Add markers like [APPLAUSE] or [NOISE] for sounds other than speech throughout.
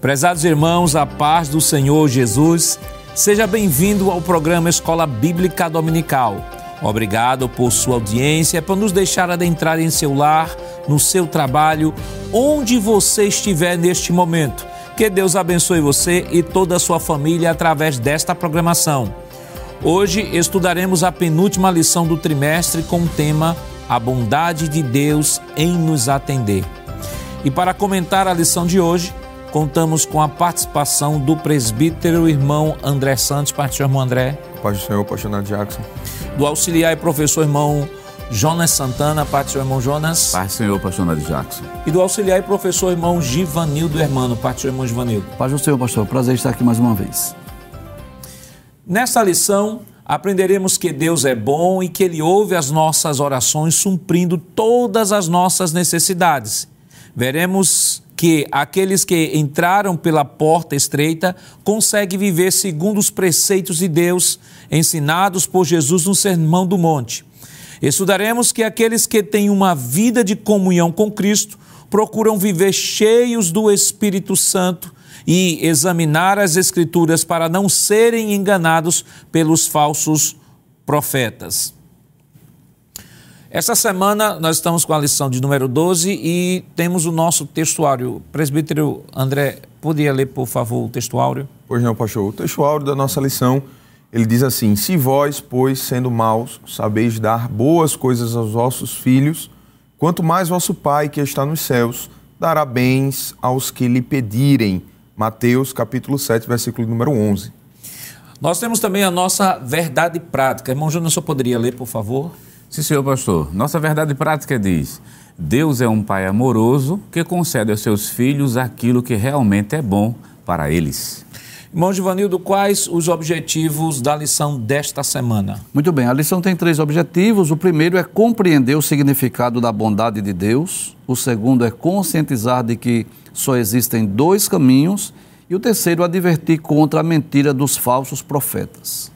Prezados irmãos, a paz do Senhor Jesus, seja bem-vindo ao programa Escola Bíblica Dominical. Obrigado por sua audiência, por nos deixar adentrar em seu lar, no seu trabalho, onde você estiver neste momento. Que Deus abençoe você e toda a sua família através desta programação. Hoje estudaremos a penúltima lição do trimestre com o tema A bondade de Deus em nos atender. E para comentar a lição de hoje, contamos com a participação do presbítero irmão André Santos. Parte irmão André. Paz do Senhor, apaixonado Jackson. Do auxiliar e professor irmão Jonas Santana. Parte do irmão Jonas. Paz do Senhor, apaixonado Jackson. E do auxiliar e professor irmão Givanildo Hermano. Parte do irmão Givanildo. Paz do Senhor, pastor. Prazer estar aqui mais uma vez. Nesta lição, aprenderemos que Deus é bom e que Ele ouve as nossas orações, suprindo todas as nossas necessidades. Veremos que aqueles que entraram pela porta estreita conseguem viver segundo os preceitos de Deus ensinados por Jesus no Sermão do Monte. Estudaremos que aqueles que têm uma vida de comunhão com Cristo procuram viver cheios do Espírito Santo e examinar as Escrituras para não serem enganados pelos falsos profetas. Essa semana nós estamos com a lição de número 12 e temos o nosso textuário. Presbítero André, podia ler, por favor, o textuário? Pois não, pastor. O textuário da nossa lição, ele diz assim: Se vós, pois, sendo maus, sabeis dar boas coisas aos vossos filhos, quanto mais vosso Pai que está nos céus dará bens aos que lhe pedirem. Mateus capítulo 7, versículo número 11. Nós temos também a nossa verdade prática. Irmão Júnior, só poderia ler, por favor? Sim, senhor pastor. Nossa verdade prática diz: Deus é um pai amoroso que concede aos seus filhos aquilo que realmente é bom para eles. Irmão Givanildo, quais os objetivos da lição desta semana? Muito bem, a lição tem três objetivos. O primeiro é compreender o significado da bondade de Deus. O segundo é conscientizar de que só existem dois caminhos. E o terceiro, advertir contra a mentira dos falsos profetas.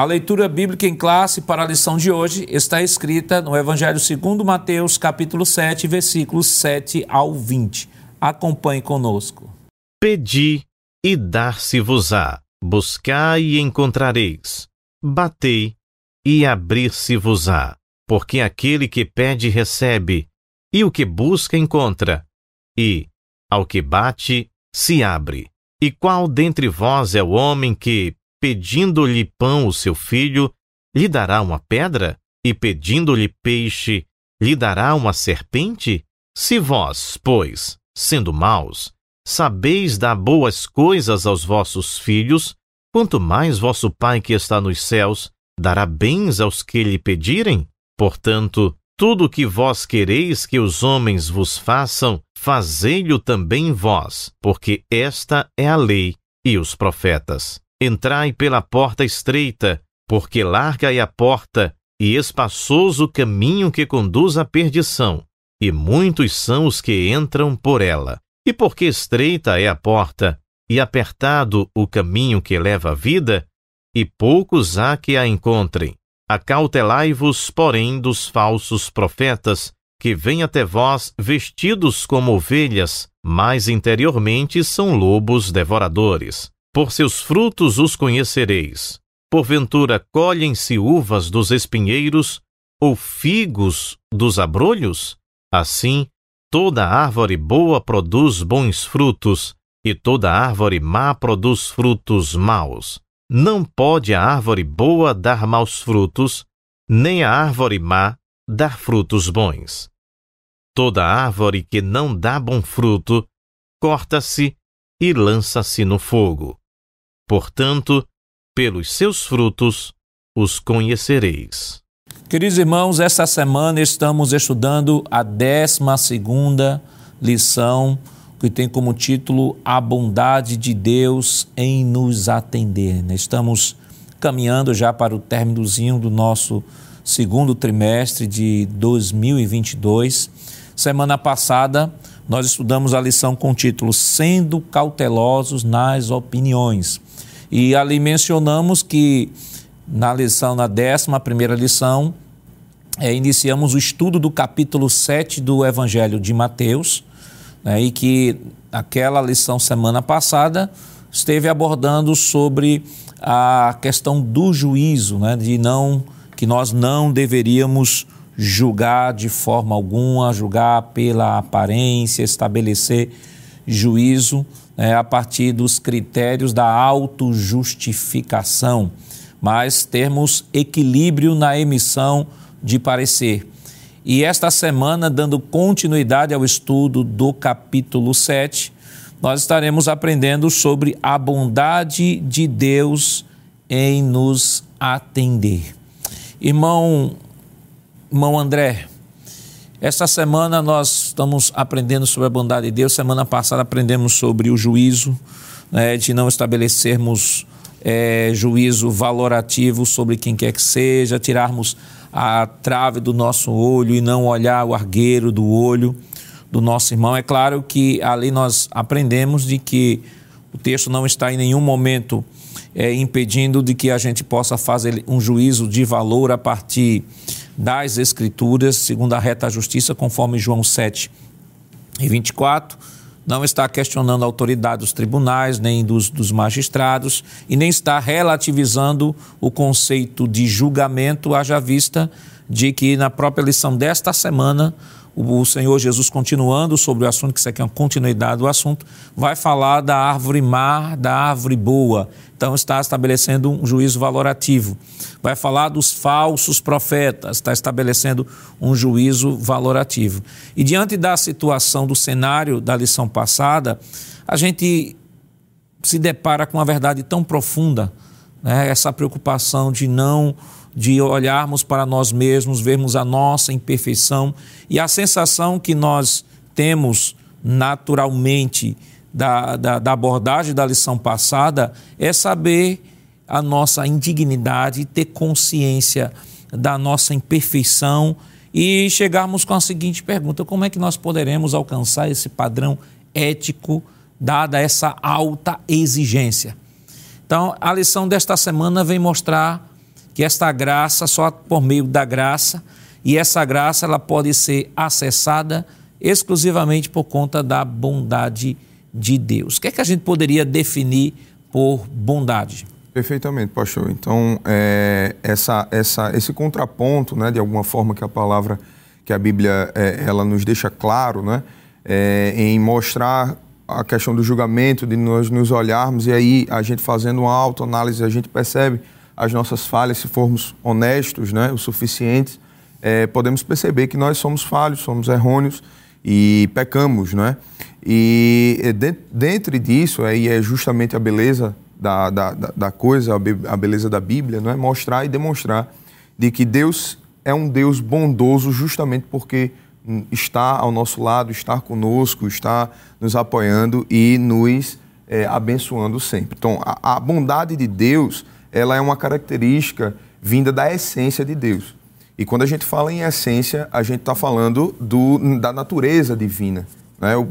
A leitura bíblica em classe para a lição de hoje está escrita no Evangelho segundo Mateus, capítulo 7, versículos 7 ao 20. Acompanhe conosco. Pedi e dar-se-vos-á, buscai e encontrareis, batei e abrir-se-vos-á, porque aquele que pede recebe, e o que busca encontra, e ao que bate se abre. E qual dentre vós é o homem que, pedindo-lhe pão o seu filho, lhe dará uma pedra? E pedindo-lhe peixe, lhe dará uma serpente? Se vós, pois, sendo maus, sabeis dar boas coisas aos vossos filhos, quanto mais vosso Pai que está nos céus dará bens aos que lhe pedirem? Portanto, tudo o que vós quereis que os homens vos façam, fazei-lo também vós, porque esta é a lei e os profetas. Entrai pela porta estreita, porque larga é a porta e espaçoso o caminho que conduz à perdição, e muitos são os que entram por ela. E porque estreita é a porta e apertado o caminho que leva à vida, e poucos há que a encontrem. Acautelai-vos, porém, dos falsos profetas, que vêm até vós vestidos como ovelhas, mas interiormente são lobos devoradores. Por seus frutos os conhecereis. Porventura colhem-se uvas dos espinheiros ou figos dos abrolhos? Assim, toda árvore boa produz bons frutos, e toda árvore má produz frutos maus. Não pode a árvore boa dar maus frutos, nem a árvore má dar frutos bons. Toda árvore que não dá bom fruto, corta-se e lança-se no fogo. Portanto, pelos seus frutos os conhecereis. Queridos irmãos, esta semana estamos estudando a 12 lição, que tem como título A Bondade de Deus em nos atender. Estamos caminhando já para o términozinho do nosso segundo trimestre de 2022. Semana passada, nós estudamos a lição com o título Sendo Cautelosos nas Opiniões. E ali mencionamos que na lição, na décima primeira lição, é, iniciamos o estudo do capítulo 7 do Evangelho de Mateus, né, e que aquela lição semana passada esteve abordando sobre a questão do juízo, né, de não que nós não deveríamos julgar de forma alguma, julgar pela aparência, estabelecer juízo né, a partir dos critérios da autojustificação, mas termos equilíbrio na emissão de parecer. E esta semana, dando continuidade ao estudo do capítulo 7, nós estaremos aprendendo sobre a bondade de Deus em nos atender. Irmão, irmão André, esta semana nós estamos aprendendo sobre a bondade de Deus. Semana passada aprendemos sobre o juízo, né, de não estabelecermos é, juízo valorativo sobre quem quer que seja, tirarmos a trave do nosso olho e não olhar o argueiro do olho do nosso irmão. É claro que ali nós aprendemos de que o texto não está em nenhum momento é, impedindo de que a gente possa fazer um juízo de valor a partir das Escrituras, segundo a reta justiça, conforme João 7 e 24. Não está questionando a autoridade dos tribunais, nem dos, dos magistrados, e nem está relativizando o conceito de julgamento, haja vista de que na própria lição desta semana o Senhor Jesus, continuando sobre o assunto, que isso aqui é uma continuidade do assunto, vai falar da árvore má, da árvore boa. Então, está estabelecendo um juízo valorativo. Vai falar dos falsos profetas, está estabelecendo um juízo valorativo. E diante da situação do cenário da lição passada, a gente se depara com uma verdade tão profunda, né? essa preocupação de não de olharmos para nós mesmos, vermos a nossa imperfeição e a sensação que nós temos naturalmente da, da, da abordagem da lição passada é saber a nossa indignidade, ter consciência da nossa imperfeição e chegarmos com a seguinte pergunta: como é que nós poderemos alcançar esse padrão ético, dada essa alta exigência? Então, a lição desta semana vem mostrar que esta graça, só por meio da graça, e essa graça ela pode ser acessada exclusivamente por conta da bondade de Deus. O que é que a gente poderia definir por bondade? Perfeitamente, pastor. Então, é, essa, essa, esse contraponto, né, de alguma forma que a palavra, que a Bíblia, é, ela nos deixa claro, né, é, em mostrar a questão do julgamento, de nós nos olharmos e aí a gente fazendo uma autoanálise, a gente percebe as nossas falhas, se formos honestos né, o suficiente, é, podemos perceber que nós somos falhos, somos errôneos e pecamos. Né? E de, dentro disso, aí é justamente a beleza da, da, da coisa, a beleza da Bíblia, não é? mostrar e demonstrar de que Deus é um Deus bondoso justamente porque está ao nosso lado, está conosco, está nos apoiando e nos é, abençoando sempre. Então, a, a bondade de Deus ela é uma característica vinda da essência de Deus. E quando a gente fala em essência, a gente está falando do, da natureza divina. Né? O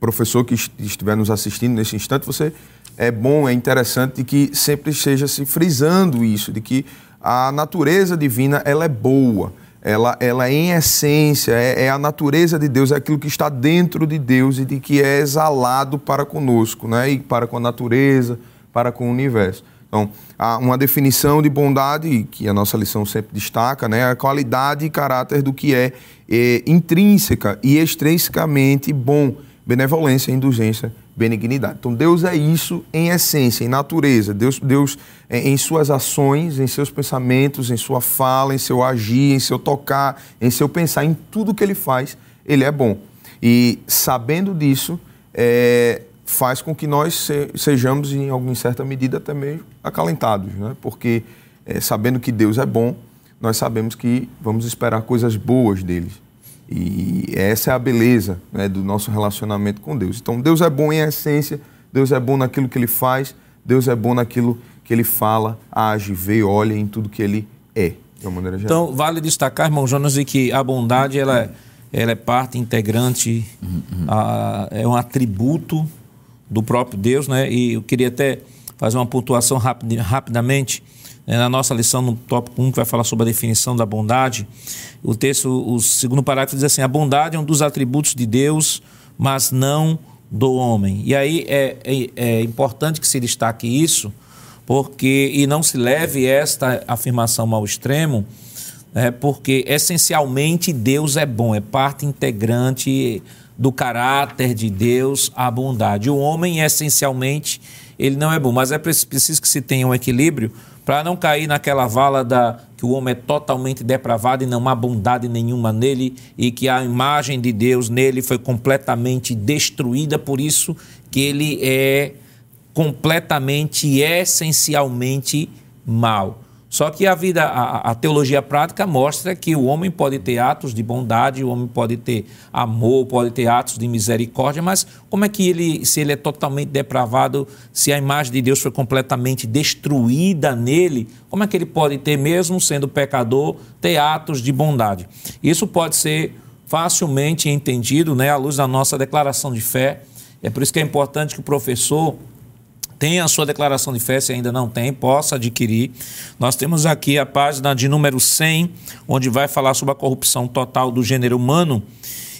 professor que estiver nos assistindo nesse instante, você é bom, é interessante que sempre esteja se frisando isso, de que a natureza divina ela é boa, ela, ela é em essência, é, é, a natureza de Deus, é aquilo que está dentro de Deus e de que é exalado para conosco, né? e para com a natureza, para com o universo. Então, uma definição de bondade, que a nossa lição sempre destaca, né, a qualidade e caráter do que é, é intrínseca e extrinsecamente bom, benevolência, indulgência, benignidade. Então, Deus é isso em essência, em natureza. Deus, Deus é, em suas ações, em seus pensamentos, em sua fala, em seu agir, em seu tocar, em seu pensar, em tudo que ele faz, ele é bom. E sabendo disso, é, faz com que nós sejamos, em alguma certa medida, até meio acalentados, né? porque é, sabendo que Deus é bom, nós sabemos que vamos esperar coisas boas dele. E essa é a beleza né, do nosso relacionamento com Deus. Então, Deus é bom em essência, Deus é bom naquilo que ele faz, Deus é bom naquilo que ele fala, age, vê, olha em tudo que ele é, de uma maneira geral. Então, vale destacar, irmão Jonas, que a bondade ela, é, ela é parte integrante, uhum. a, é um atributo do próprio Deus, né? E eu queria até fazer uma pontuação rapid, rapidamente. Né? Na nossa lição, no tópico 1, que vai falar sobre a definição da bondade, o texto, o segundo parágrafo diz assim: a bondade é um dos atributos de Deus mas não do homem. E aí é, é, é importante que se destaque isso, porque e não se leve esta afirmação ao extremo, é porque essencialmente Deus é bom, é parte integrante do caráter de Deus a bondade. O homem essencialmente ele não é bom, mas é preciso que se tenha um equilíbrio para não cair naquela vala da que o homem é totalmente depravado e não há bondade nenhuma nele e que a imagem de Deus nele foi completamente destruída, por isso que ele é completamente e essencialmente mal. Só que a vida, a, a, teologia prática mostra que o homem pode ter atos de bondade, o homem pode ter amor, pode ter atos de misericórdia, mas como é que ele, se ele é totalmente depravado, se a imagem de Deus foi completamente destruída nele, como é que ele pode ter, mesmo sendo pecador, ter atos de bondade? Isso pode ser facilmente entendido, né, à luz da nossa declaração de fé. É por isso que é importante que o professor tenha a sua declaração de fé, se ainda não tem, possa adquirir. Nós temos aqui a página de número 100, onde vai falar sobre a corrupção total do gênero humano.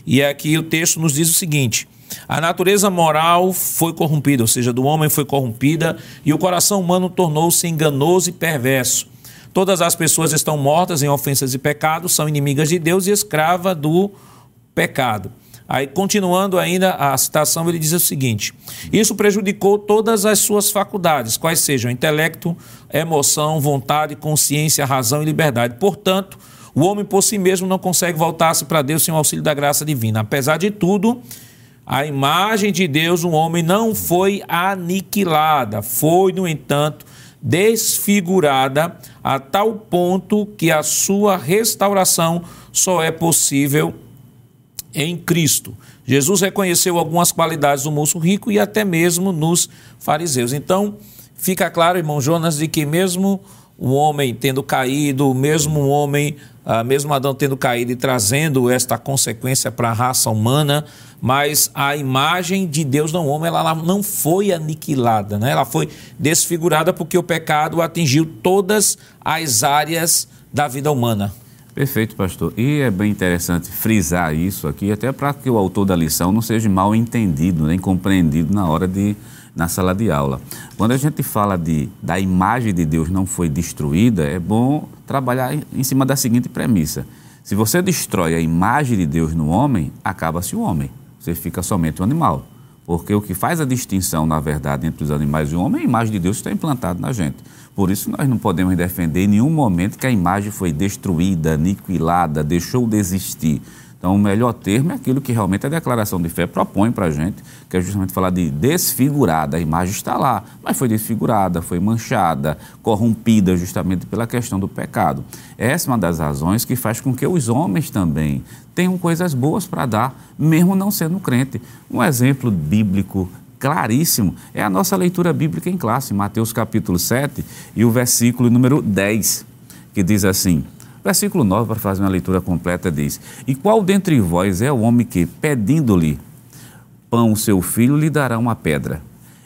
E aqui o texto nos diz o seguinte: a natureza moral foi corrompida, ou seja, do homem foi corrompida, e o coração humano tornou-se enganoso e perverso. Todas as pessoas estão mortas em ofensas e pecados, são inimigas de Deus e escrava do pecado. Aí, continuando ainda a citação, ele diz o seguinte: Isso prejudicou todas as suas faculdades, quais sejam intelecto, emoção, vontade, consciência, razão e liberdade. Portanto, o homem por si mesmo não consegue voltar-se para Deus sem o auxílio da graça divina. Apesar de tudo, a imagem de Deus, o homem não foi aniquilada, foi, no entanto, desfigurada a tal ponto que a sua restauração só é possível em Cristo. Jesus reconheceu algumas qualidades do moço rico e até mesmo nos fariseus. Então, fica claro, irmão Jonas, de que mesmo o homem tendo caído, mesmo o homem, ah, mesmo Adão tendo caído e trazendo esta consequência para a raça humana, mas a imagem de Deus no homem ela não foi aniquilada, né? ela foi desfigurada porque o pecado atingiu todas as áreas da vida humana. Perfeito, pastor. E é bem interessante frisar isso aqui, até para que o autor da lição não seja mal entendido, nem compreendido na hora de na sala de aula. Quando a gente fala de da imagem de Deus não foi destruída, é bom trabalhar em cima da seguinte premissa: se você destrói a imagem de Deus no homem, acaba-se o homem. Você fica somente um animal. Porque o que faz a distinção, na verdade, entre os animais e o homem é a imagem de Deus que está implantada na gente. Por isso, nós não podemos defender em nenhum momento que a imagem foi destruída, aniquilada, deixou de existir. Então, o melhor termo é aquilo que realmente a declaração de fé propõe para a gente, que é justamente falar de desfigurada. A imagem está lá, mas foi desfigurada, foi manchada, corrompida justamente pela questão do pecado. Essa é uma das razões que faz com que os homens também tenham coisas boas para dar, mesmo não sendo crente. Um exemplo bíblico claríssimo é a nossa leitura bíblica em classe, Mateus capítulo 7 e o versículo número 10, que diz assim: Versículo 9, para fazer uma leitura completa, diz: E qual dentre vós é o homem que, pedindo-lhe pão seu filho, lhe dará uma pedra?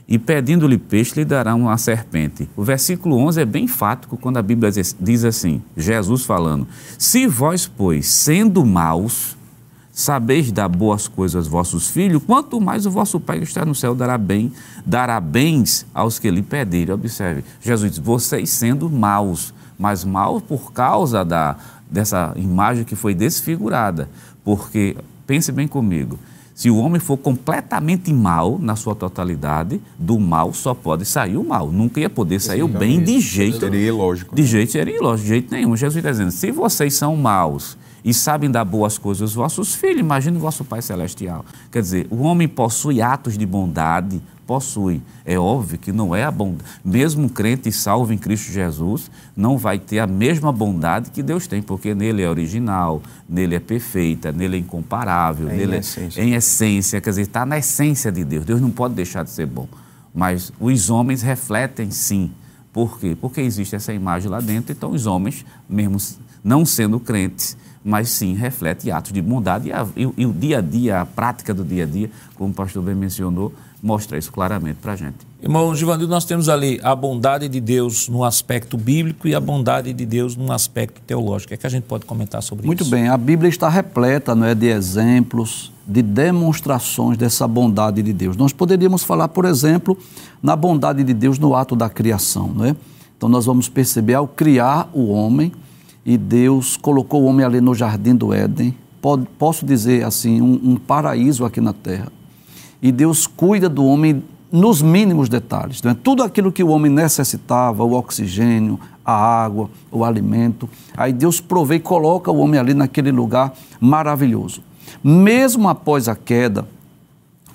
E pedindo-lhe peixe, lhe dará uma serpente. O versículo 11 é bem fático quando a Bíblia diz assim: Jesus falando: Se vós, pois, sendo maus, sabeis dar boas coisas aos vossos filhos, quanto mais o vosso Pai que está no céu dará bem, dará bens aos que lhe pedirem. Observe, Jesus diz, vocês sendo maus, mas maus por causa da, dessa imagem que foi desfigurada. Porque, pense bem comigo, se o homem for completamente mal na sua totalidade, do mal só pode sair o mal. Nunca ia poder sair o bem de jeito. Seria ilógico. De jeito seria ilógico, de jeito nenhum. Jesus está dizendo: se vocês são maus e sabem dar boas coisas aos vossos filhos, imagine o vosso Pai Celestial. Quer dizer, o homem possui atos de bondade, possui. É óbvio que não é a bondade. Mesmo um crente salvo em Cristo Jesus não vai ter a mesma bondade que Deus tem, porque nele é original, nele é perfeita, nele é incomparável, é nele em essência. é em essência, quer dizer, está na essência de Deus. Deus não pode deixar de ser bom. Mas os homens refletem sim. Por quê? Porque existe essa imagem lá dentro, então os homens, mesmo não sendo crentes, mas sim reflete atos de bondade e, a, e, e, o dia a dia, a prática do dia a dia, como o pastor bem mencionou, mostra isso claramente para a gente. Irmão Givanildo, nós temos ali a bondade de Deus no aspecto bíblico e a bondade de Deus no aspecto teológico. O que, é que a gente pode comentar sobre Muito isso? Muito bem, a Bíblia está repleta não é, de exemplos, de demonstrações dessa bondade de Deus. Nós poderíamos falar, por exemplo, na bondade de Deus no ato da criação, não é? Então nós vamos perceber ao criar o homem e Deus colocou o homem ali no jardim do Éden, posso dizer assim, um, um paraíso aqui na terra. E Deus cuida do homem nos mínimos detalhes. Né? Tudo aquilo que o homem necessitava, o oxigênio, a água, o alimento, aí Deus provê e coloca o homem ali naquele lugar maravilhoso. Mesmo após a queda,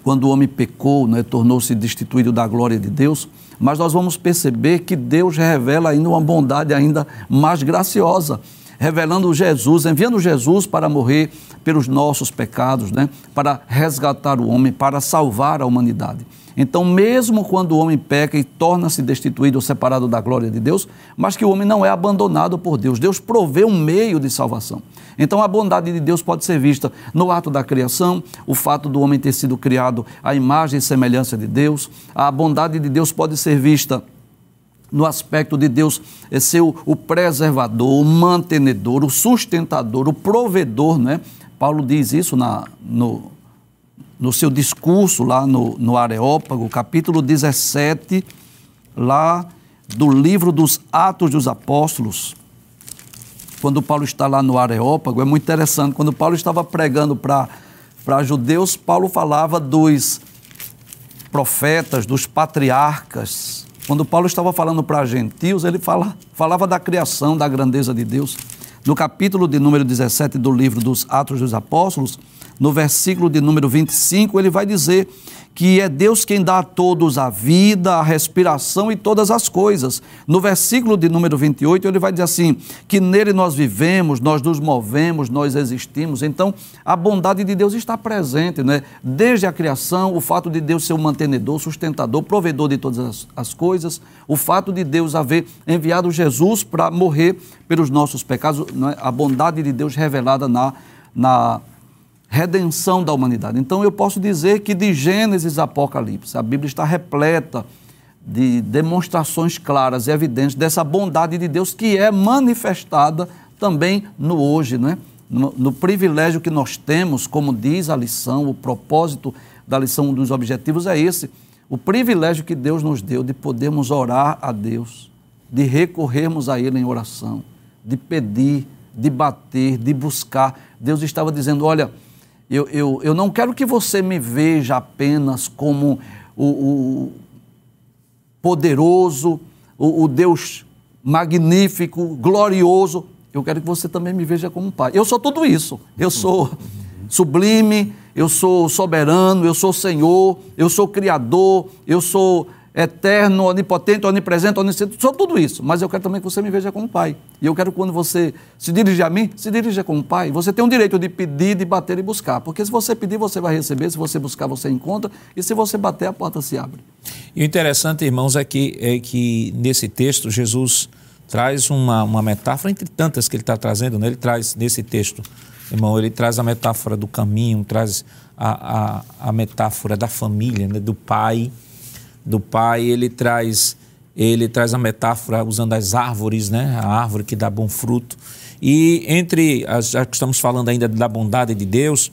quando o homem pecou, né, tornou-se destituído da glória de Deus, mas nós vamos perceber que Deus revela ainda uma bondade ainda mais graciosa, revelando Jesus, enviando Jesus para morrer pelos nossos pecados, né, para resgatar o homem, para salvar a humanidade. Então, mesmo quando o homem peca e torna-se destituído ou separado da glória de Deus, mas que o homem não é abandonado por Deus, Deus provê um meio de salvação. Então, a bondade de Deus pode ser vista no ato da criação, o fato do homem ter sido criado à imagem e semelhança de Deus, a bondade de Deus pode ser vista no aspecto de Deus ser o, o preservador, o mantenedor, o sustentador, o provedor, né? Paulo diz isso na, no, no seu discurso lá no, no Areópago, capítulo 17, lá do livro dos Atos dos Apóstolos, quando Paulo está lá no Areópago, é muito interessante. Quando Paulo estava pregando para judeus, Paulo falava dos profetas, dos patriarcas. Quando Paulo estava falando para gentios, ele fala, falava da criação, da grandeza de Deus. No capítulo de número 17 do livro dos Atos dos Apóstolos, no versículo de número 25, ele vai dizer que é Deus quem dá a todos a vida, a respiração e todas as coisas. No versículo de número 28, ele vai dizer assim: que nele nós vivemos, nós nos movemos, nós existimos. Então, a bondade de Deus está presente, né? Desde a criação, o fato de Deus ser o mantenedor, sustentador, provedor de todas as, as coisas, o fato de Deus haver enviado Jesus para morrer pelos nossos pecados, é? a bondade de Deus revelada na, na redenção da humanidade. Então eu posso dizer que de Gênesis a Apocalipse, a Bíblia está repleta de demonstrações claras e evidentes dessa bondade de Deus que é manifestada também no hoje, né? no, no privilégio que nós temos, como diz a lição, o propósito da lição, um dos objetivos é esse, o privilégio que Deus nos deu de podermos orar a Deus, de recorrermos a Ele em oração, de pedir, de bater, de buscar. Deus estava dizendo: olha, eu, eu, eu não quero que você me veja apenas como o, o poderoso, o, o Deus magnífico, glorioso. Eu quero que você também me veja como pai. Eu sou tudo isso. Eu sou sublime, eu sou soberano, eu sou Senhor, eu sou Criador, eu sou eterno, onipotente, onipresente, onisciente, sou tudo isso, mas eu quero também que você me veja como pai. E eu quero que quando você se dirige a mim, se dirija como pai. Você tem o direito de pedir, de bater e buscar, porque se você pedir, você vai receber, se você buscar, você encontra, e se você bater, a porta se abre. E o interessante, irmãos, é que, é que nesse texto Jesus traz uma, uma metáfora, entre tantas que ele está trazendo, né? ele traz nesse texto, irmão, ele traz a metáfora do caminho, traz a, a, a metáfora da família, né? do pai, do pai, ele traz ele traz a metáfora usando as árvores, né? A árvore que dá bom fruto. E entre as, já que estamos falando ainda da bondade de Deus,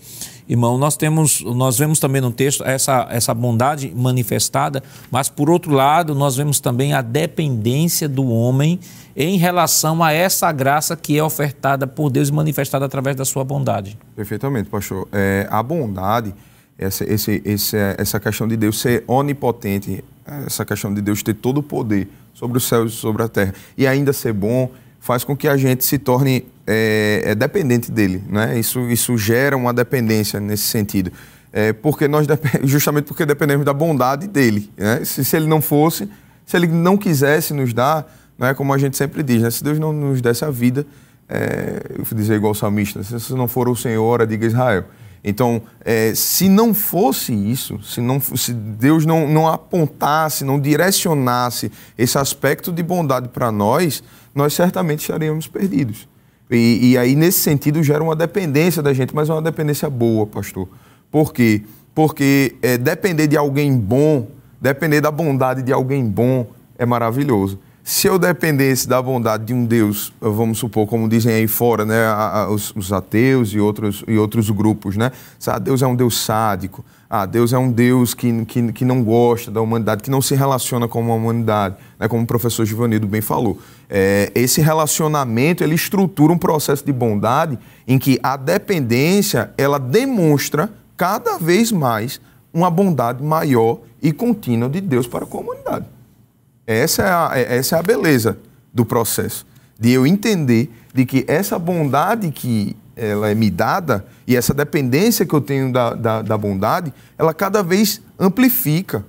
irmão, nós temos, nós vemos também no texto essa, essa bondade manifestada, mas por outro lado, nós vemos também a dependência do homem em relação a essa graça que é ofertada por Deus e manifestada através da sua bondade. Perfeitamente, pastor. É, a bondade essa, esse, esse, essa questão de Deus ser onipotente, essa questão de Deus ter todo o poder sobre os céus e sobre a terra e ainda ser bom, faz com que a gente se torne é, é dependente dele. Né? Isso, isso gera uma dependência nesse sentido. É, porque nós [LAUGHS] justamente porque dependemos da bondade dele. Né? Se, se ele não fosse, se ele não quisesse nos dar, né, como a gente sempre diz, né? se Deus não nos desse a vida, é, eu vou dizer igual o salmista, se não for o Senhor, diga Israel. Então, é, se não fosse isso, se, não, se Deus não, não apontasse, não direcionasse esse aspecto de bondade para nós, nós certamente estaríamos perdidos. E, e, aí, nesse sentido, gera uma dependência da gente, mas é uma dependência boa, pastor. Por quê? Porque é, depender de alguém bom, depender da bondade de alguém bom, é maravilhoso. Se eu dependesse da bondade de um Deus, vamos supor, como dizem aí fora, né, os, os ateus e outros, e outros grupos, né? Ah, Deus é um Deus sádico, ah, Deus é um Deus que, que, que não gosta da humanidade, que não se relaciona com a humanidade, né, como o professor Givanildo bem falou. É, esse relacionamento, ele estrutura um processo de bondade em que a dependência, ela demonstra cada vez mais uma bondade maior e contínua de Deus para a humanidade. Essa é a, é, essa é a beleza do processo, de eu entender de que essa bondade que ela é me dada e essa dependência que eu tenho da, da, da bondade, ela cada vez amplifica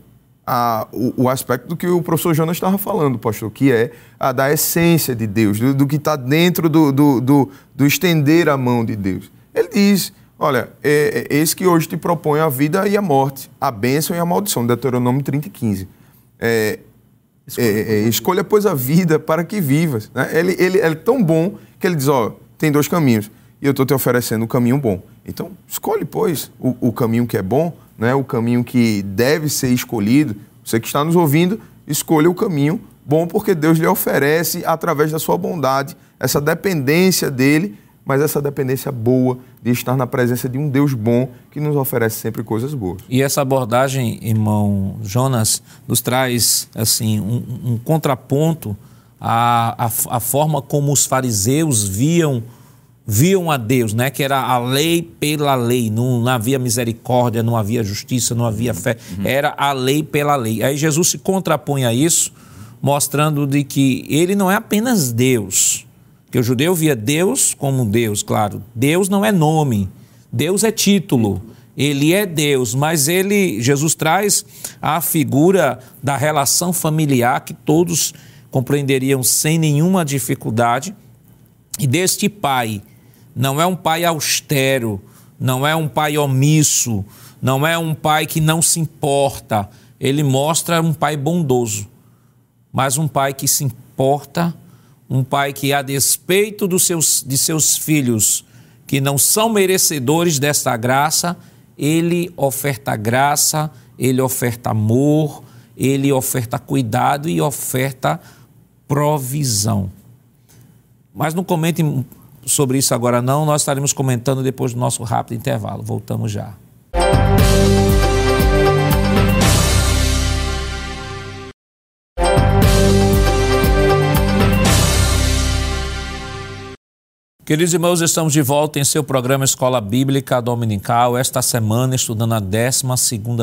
a, o, o, aspecto do que o professor Jonas estava falando, pastor, que é a da essência de Deus, do, do que está dentro do, do, do, do, estender a mão de Deus. Ele diz: Olha, é, é, esse que hoje te propõe a vida e a morte, a bênção e a maldição, Deuteronômio 30 e 15. É, escolha, é, é, escolha, pois, a vida para que vivas. Né? Ele, ele, ele é tão bom que ele diz: Ó, tem dois caminhos e eu estou te oferecendo o caminho bom. Então, escolhe, pois, o, o, caminho que é bom, né? o caminho que deve ser escolhido. Você que está nos ouvindo, escolha o caminho bom, porque Deus lhe oferece, através da sua bondade, essa dependência dele, mas essa dependência boa de estar na presença de um Deus bom que nos oferece sempre coisas boas. E essa abordagem, irmão Jonas, nos traz assim um, um contraponto à, à, à forma como os fariseus viam viam a Deus, né? Que era a lei pela lei, não, não havia misericórdia, não havia justiça, não havia fé, uhum. era a lei pela lei. Aí Jesus se contrapõe a isso, mostrando de que ele não é apenas Deus, que o judeu via Deus como Deus, claro. Deus não é nome, Deus é título. Ele é Deus, mas ele Jesus traz a figura da relação familiar que todos compreenderiam sem nenhuma dificuldade. E deste pai não é um pai austero, não é um pai omisso, não é um pai que não se importa. Ele mostra um pai bondoso, mas um pai que se importa, um pai que, a despeito dos seus, de seus filhos que não são merecedores desta graça, ele oferta graça, ele oferta amor, ele oferta cuidado e oferta provisão. Mas não comente sobre isso agora não, nós estaremos comentando depois do nosso rápido intervalo. Voltamos já. Queridos irmãos, estamos de volta em seu programa Escola Bíblica Dominical, esta semana estudando a 12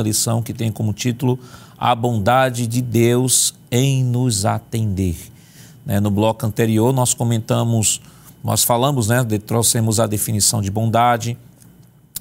lição que tem como título A Bondade de Deus em nos atender. Né, no bloco anterior nós comentamos nós falamos, né, trouxemos a definição de bondade,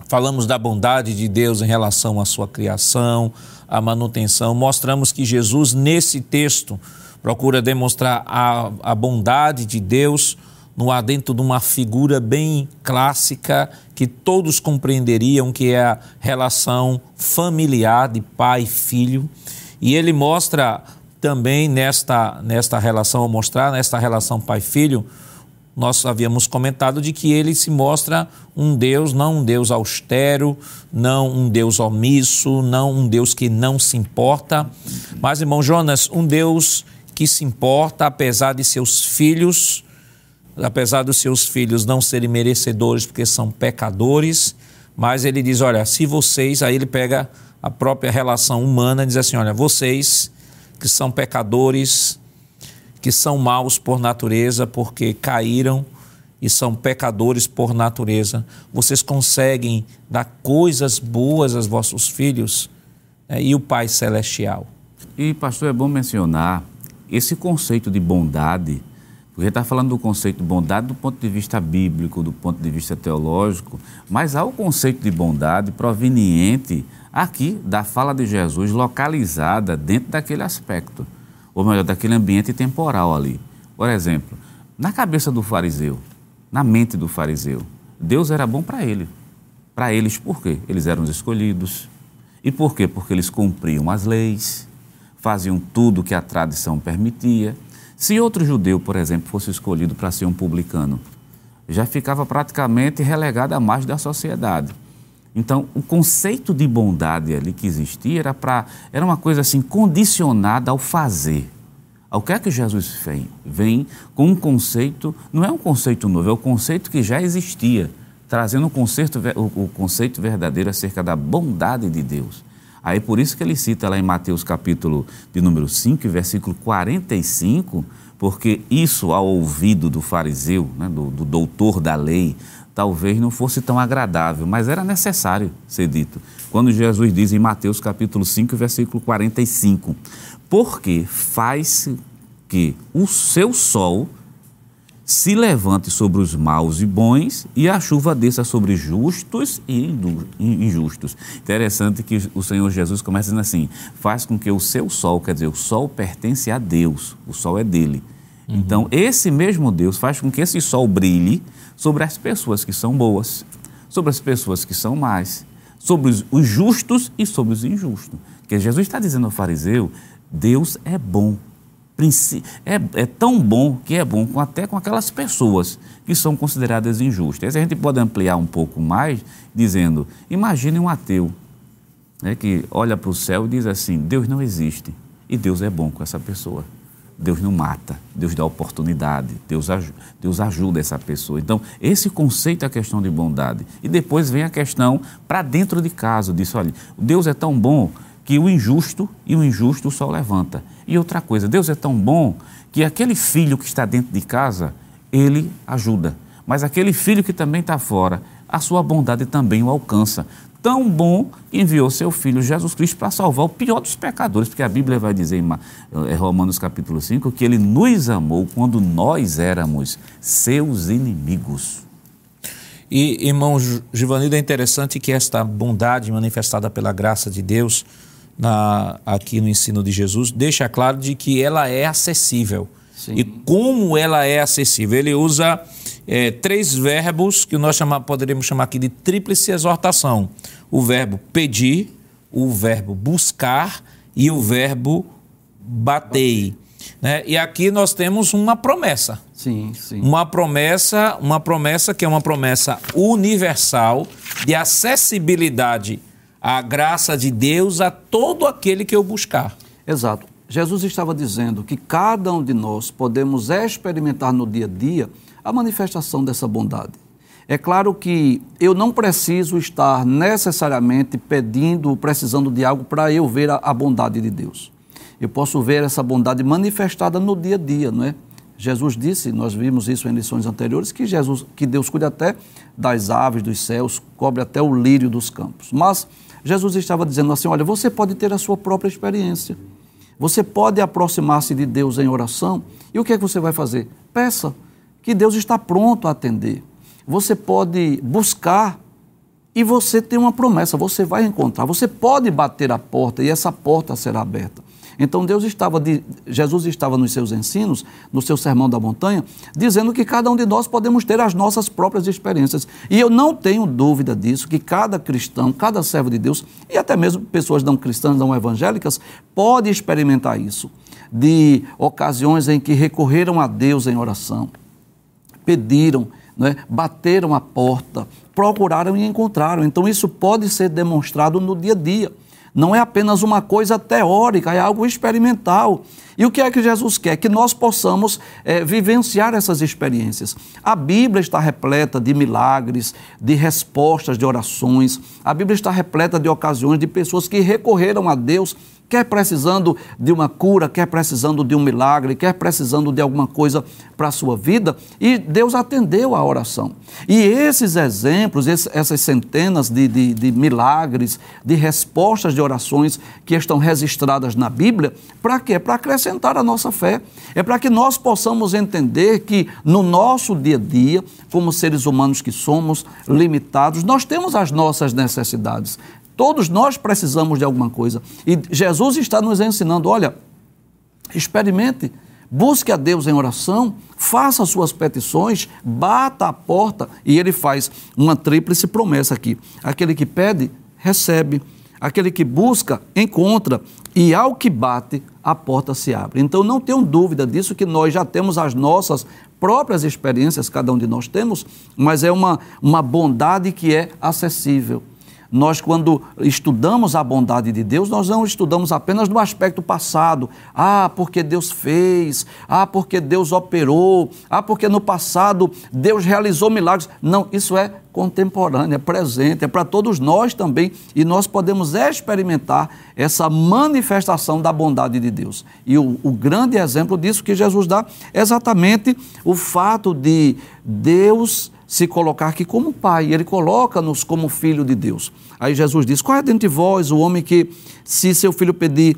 falamos da bondade de Deus em relação à sua criação, à manutenção. Mostramos que Jesus, nesse texto, procura demonstrar a, a bondade de Deus no adentro de uma figura bem clássica que todos compreenderiam, que é a relação familiar de pai e filho. E ele mostra também nesta, nesta relação, ao mostrar nesta relação pai-filho, nós havíamos comentado de que ele se mostra um Deus, não um Deus austero, não um Deus omisso, não um Deus que não se importa, mas, irmão Jonas, um Deus que se importa, apesar de seus filhos, apesar dos seus filhos não serem merecedores porque são pecadores, mas ele diz: olha, se vocês, aí ele pega a própria relação humana e diz assim: olha, vocês que são pecadores, que são maus por natureza, porque caíram e são pecadores por natureza. Vocês conseguem dar coisas boas aos vossos filhos né? e o Pai Celestial. E, pastor, é bom mencionar esse conceito de bondade, porque está falando do conceito de bondade do ponto de vista bíblico, do ponto de vista teológico, mas há o conceito de bondade proveniente aqui da fala de Jesus, localizada dentro daquele aspecto ou melhor, daquele ambiente temporal ali. Por exemplo, na cabeça do fariseu, na mente do fariseu, Deus era bom para ele. Para eles, por quê? Eles eram os escolhidos. E por quê? Porque eles cumpriam as leis, faziam tudo que a tradição permitia. Se outro judeu, por exemplo, fosse escolhido para ser um publicano, já ficava praticamente relegado à margem da sociedade. Então, o conceito de bondade ali que existia era, pra, era uma coisa assim condicionada ao fazer, O que é que Jesus vem? Vem com um conceito, não é um conceito novo, é o um conceito que já existia, trazendo um conceito, o, o conceito verdadeiro acerca da bondade de Deus. Aí por isso que ele cita lá em Mateus capítulo de número 5, versículo 45, porque isso ao ouvido do fariseu, né, do, do doutor da lei, talvez não fosse tão agradável, mas era necessário ser dito. Quando Jesus diz em Mateus capítulo 5, versículo 45, porque faz que o seu sol se levante sobre os maus e bons e a chuva desça sobre justos e injustos. Interessante que o Senhor Jesus começa dizendo assim: faz com que o seu sol, quer dizer, o sol pertence a Deus, o sol é dele. Uhum. Então, esse mesmo Deus faz com que esse sol brilhe sobre as pessoas que são boas, sobre as pessoas que são más, sobre os justos e sobre os injustos. Porque Jesus está dizendo ao fariseu Deus é bom. É, é, tão bom que é bom até com aquelas pessoas que são consideradas injustas. A gente pode ampliar um pouco mais, dizendo: imagine um ateu né, que olha para o céu e diz assim: Deus não existe. E Deus é bom com essa pessoa. Deus não mata, Deus dá oportunidade, Deus, Deus ajuda essa pessoa. Então, esse conceito é a questão de bondade. E depois vem a questão para dentro de casa: diz: olha, Deus é tão bom que o injusto e o injusto só levanta. E outra coisa, Deus é tão bom que aquele filho que está dentro de casa, ele ajuda. Mas aquele filho que também está fora, a sua bondade também o alcança. Tão bom que enviou seu filho Jesus Cristo para salvar o pior dos pecadores, porque a Bíblia vai dizer em eh, Romanos capítulo 5 que ele nos amou quando nós éramos seus inimigos. E, irmão Givanildo, é interessante que esta bondade manifestada pela graça de Deus na, aqui no ensino de Jesus, deixa claro de que ela é acessível. Sim. E como ela é acessível? Ele usa é, três verbos que nós chama, poderíamos chamar aqui de tríplice exortação: o verbo pedir, o verbo buscar e o verbo batei. Né? E aqui nós temos uma promessa. Sim, sim. Uma promessa, uma promessa que é uma promessa universal de acessibilidade a graça de Deus a todo aquele que eu buscar. Exato. Jesus estava dizendo que cada um de nós podemos experimentar no dia a dia a manifestação dessa bondade. É claro que eu não preciso estar necessariamente pedindo, precisando de algo para eu ver a, a, bondade de Deus. Eu posso ver essa bondade manifestada no dia a dia, não é? Jesus disse, nós vimos isso em lições anteriores, que Jesus, que Deus cuida até das aves dos céus, cobre até o lírio dos campos. Mas Jesus estava dizendo assim: olha, você pode ter a sua própria experiência. Você pode aproximar-se de Deus em oração. E o que é que você vai fazer? Peça, que Deus está pronto a atender. Você pode buscar e você tem uma promessa, você vai encontrar. Você pode bater a porta e essa porta será aberta. Então Deus estava Jesus estava nos seus ensinos, no seu sermão da montanha, dizendo que cada um de nós podemos ter as nossas próprias experiências. E eu não tenho dúvida disso, que cada cristão, cada servo de Deus, e até mesmo pessoas não cristãs, não evangélicas, pode experimentar isso. De ocasiões em que recorreram a Deus em oração, pediram, né, bateram a porta, procuraram e encontraram. Então isso pode ser demonstrado no dia a dia não é apenas uma coisa teórica, é algo experimental. E o que é que Jesus quer? Que nós possamos é, vivenciar essas experiências. A Bíblia está repleta de milagres, de respostas de orações. A Bíblia está repleta de ocasiões de pessoas que recorreram a Deus quer precisando de uma cura, quer precisando de um milagre, quer precisando de alguma coisa para a sua vida, e Deus atendeu a oração. E esses exemplos, essas centenas de, de, de milagres, de respostas de orações que estão registradas na Bíblia, para quê? Para acrescentar a nossa fé. É para que nós possamos entender que no nosso dia a dia, como seres humanos que somos, limitados, nós temos as nossas necessidades. Todos nós precisamos de alguma coisa. E Jesus está nos ensinando: olha, experimente, busque a Deus em oração, faça suas petições, bata a porta. E ele faz uma tríplice promessa aqui: aquele que pede, recebe. Aquele que busca, encontra, e ao que bate, a porta se abre. Então não tenham dúvida disso, que nós já temos as nossas próprias experiências, cada um de nós temos, mas é uma, uma bondade que é acessível Nós, quando estudamos a bondade de Deus, nós não estudamos apenas no aspecto passado. Ah, porque Deus fez. Ah, porque Deus operou. Ah, porque no passado Deus realizou milagres. Não, isso é contemporâneo, é presente, é para todos nós também. E nós podemos experimentar essa manifestação da bondade de Deus. E o, o grande exemplo disso que Jesus dá é exatamente o fato de Deus se colocar aqui como pai, ele coloca-nos como filho de Deus. Aí Jesus diz: Qual é dentre vós o homem que, se seu filho pedir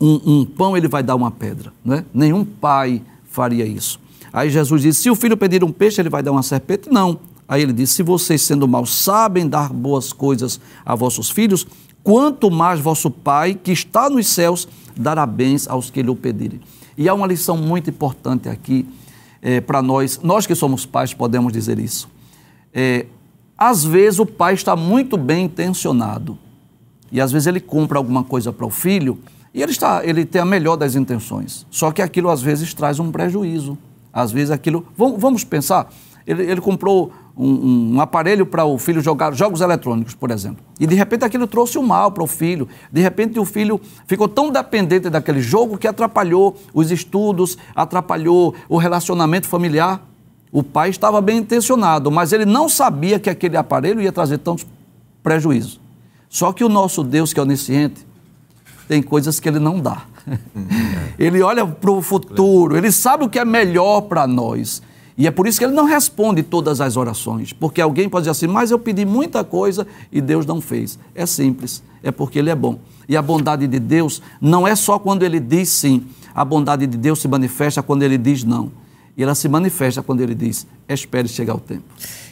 um, um pão, ele vai dar uma pedra? Não é? Nenhum pai faria isso. Aí Jesus diz: Se o filho pedir um peixe, ele vai dar uma serpente? Não. Aí ele diz: Se vocês, sendo maus, sabem dar boas coisas a vossos filhos, quanto mais vosso Pai, que está nos céus, dará bens aos que lhe o pedirem. E há uma lição muito importante aqui é, para nós, nós que somos pais podemos dizer isso. É, às vezes o pai está muito bem intencionado e às vezes ele compra alguma coisa para o filho e ele, está, ele tem a melhor das intenções. Só que aquilo às vezes traz um prejuízo. Às vezes aquilo. Vamos, vamos pensar, ele, ele comprou um, um aparelho para o filho jogar jogos eletrônicos, por exemplo. E de repente aquilo trouxe um mal para o filho. De repente o filho ficou tão dependente daquele jogo que atrapalhou os estudos, atrapalhou o relacionamento familiar. O pai estava bem intencionado, mas ele não sabia que aquele aparelho ia trazer tantos prejuízos. Só que o nosso Deus, que é onisciente, tem coisas que ele não dá. [LAUGHS] Ele olha para o futuro, ele sabe o que é melhor para nós. E é por isso que ele não responde todas as orações, porque alguém pode dizer assim, mas eu pedi muita coisa e Deus não fez. É simples, é porque ele é bom. E a bondade de Deus não é só quando ele diz sim, a bondade de Deus se manifesta quando ele diz não. E ela se manifesta quando ele diz, espere chegar o tempo.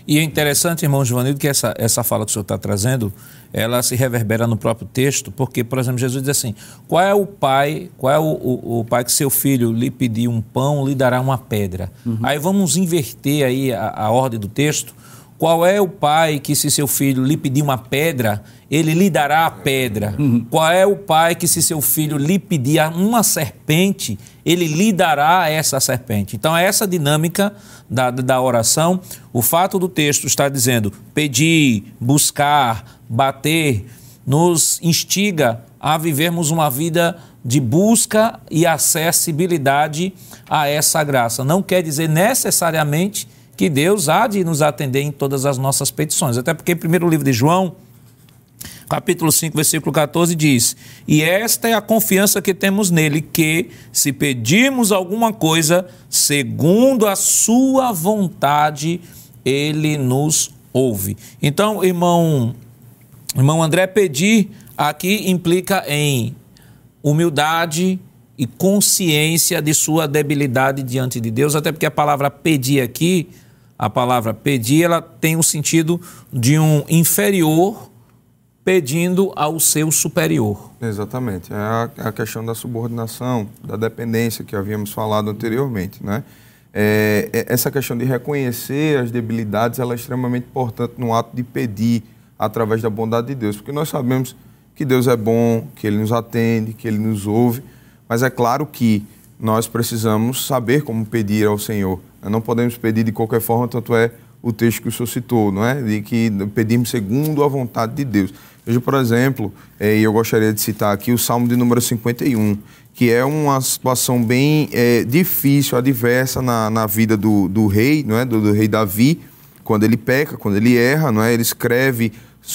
E é interessante, irmão Giovanildo, que essa, essa fala que o senhor está trazendo, ela se reverbera no próprio texto, porque, por exemplo, Jesus diz assim: qual é o pai, qual é o, o, o pai que seu filho lhe pedir um pão, lhe dará uma pedra? Uhum. Aí vamos inverter aí a, a ordem do texto. Qual é o pai que, se seu filho lhe pedir uma pedra, ele lhe dará a pedra? Uhum. Qual é o pai que, se seu filho lhe pedir uma serpente, ele lhe dará essa serpente? Então, é essa dinâmica da, da oração. O fato do texto estar dizendo pedir, buscar, bater, nos instiga a vivermos uma vida de busca e acessibilidade a essa graça. Não quer dizer necessariamente que Deus há de nos atender em todas as nossas petições. Até porque, primeiro livro de João, capítulo 5, versículo 14, diz: E esta é a confiança que temos nele, que, se pedirmos alguma coisa, segundo a sua vontade, ele nos ouve. Então, irmão Irmão André, pedir aqui implica em humildade e consciência de sua debilidade diante de Deus, até porque a palavra pedir aqui, a palavra pedir, ela tem o sentido de um inferior pedindo ao seu superior. Exatamente. É a, a questão da subordinação, da dependência que havíamos falado anteriormente, né? É, é essa questão de reconhecer as debilidades, ela é extremamente importante no ato de pedir, através da bondade de Deus, porque nós sabemos que Deus é bom, que Ele nos atende, que Ele nos ouve, mas é claro que nós precisamos saber como pedir ao Senhor. Não podemos pedir de qualquer forma, tanto é o texto que o senhor citou, não é? De que pedimos segundo a vontade de Deus. Veja, por exemplo, é, e eu gostaria de citar aqui o Salmo de número 51, que é uma situação bem é, difícil, adversa na, na vida do, do rei, não é? Do, do, rei Davi, quando ele peca, quando ele erra, não é? Ele escreve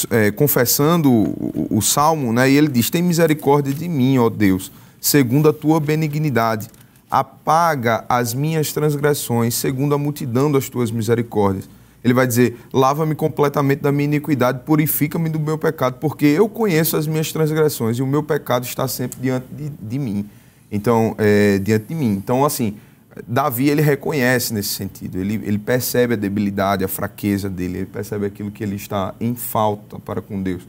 é, confessando o, o, salmo, né? E ele diz: Tem misericórdia de mim, ó Deus, segundo a tua benignidade. Apaga as minhas transgressões, segundo a multidão das tuas misericórdias. Ele vai dizer: Lava-me completamente da minha iniquidade, purifica-me do meu pecado, porque eu conheço as minhas transgressões e o meu pecado está sempre diante de, de mim. Então, é, diante de mim. Então, assim, Davi ele reconhece nesse sentido, ele, ele percebe a debilidade, a fraqueza dele, ele percebe aquilo que ele está em falta para com Deus.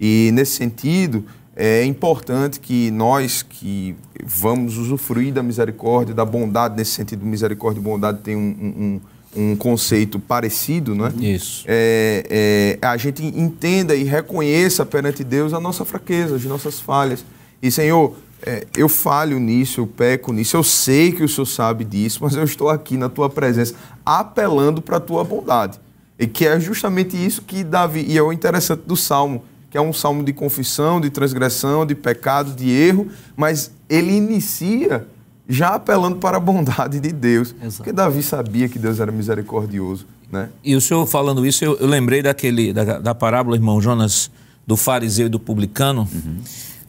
E nesse sentido, é importante que nós que vamos usufruir da misericórdia, da bondade, nesse sentido, misericórdia e bondade tem um, um, um conceito parecido, não é? Isso. É, é, a gente entenda e reconheça perante Deus a nossa fraqueza, as nossas falhas. E, Senhor, é, eu falho nisso, eu peco nisso, eu sei que o Senhor sabe disso, mas eu estou aqui na tua presença apelando para a tua bondade. E que é justamente isso que Davi, e é o interessante do salmo, que é um salmo de confissão, de transgressão, de pecado, de erro, mas ele inicia já apelando para a bondade de Deus. Exato. Porque Davi sabia que Deus era misericordioso, né? E o senhor falando isso, eu, eu lembrei daquele, da, da, parábola, irmão Jonas, do fariseu e do publicano. Uhum.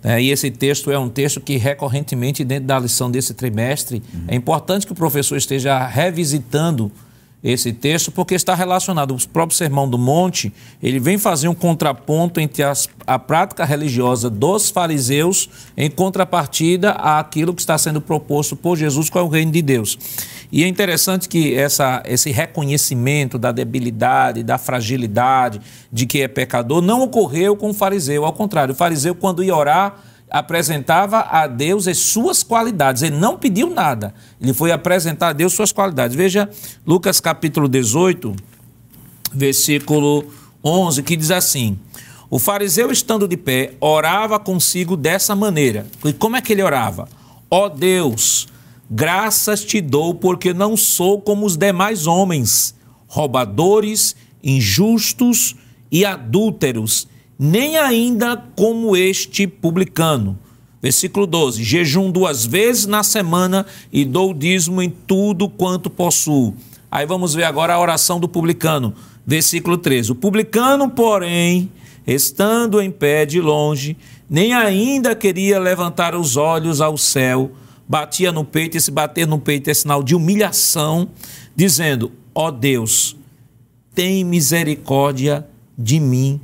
É, e esse texto é um texto que recorrentemente, dentro da lição desse trimestre, uhum. é importante que o professor esteja revisitando esse texto, porque está relacionado. O próprio Sermão do Monte, ele vem fazer um contraponto entre as, a prática religiosa dos fariseus em contrapartida àquilo que está sendo proposto por Jesus com o reino de Deus. E é interessante que essa, esse reconhecimento da debilidade, da fragilidade, de que é pecador, não ocorreu com o fariseu. Ao contrário, o fariseu, quando ia orar, apresentava a Deus as suas qualidades. Ele não pediu nada. Ele foi apresentar a Deus suas qualidades. Veja Lucas capítulo 18, versículo 11, que diz assim: O fariseu, estando de pé, orava consigo dessa maneira. E como é que ele orava? Ó oh Deus, graças te dou, porque não sou como os demais homens, roubadores, injustos e adúlteros nem ainda como este publicano. Versículo 12: Jejum duas vezes na semana e dou dízimo em tudo quanto possuo. Aí vamos ver agora a oração do publicano. Versículo 13: O publicano, porém, estando em pé de longe, nem ainda queria levantar os olhos ao céu, batia no peito, e se bater no peito é sinal de humilhação, dizendo: Ó oh Deus, tem misericórdia de mim,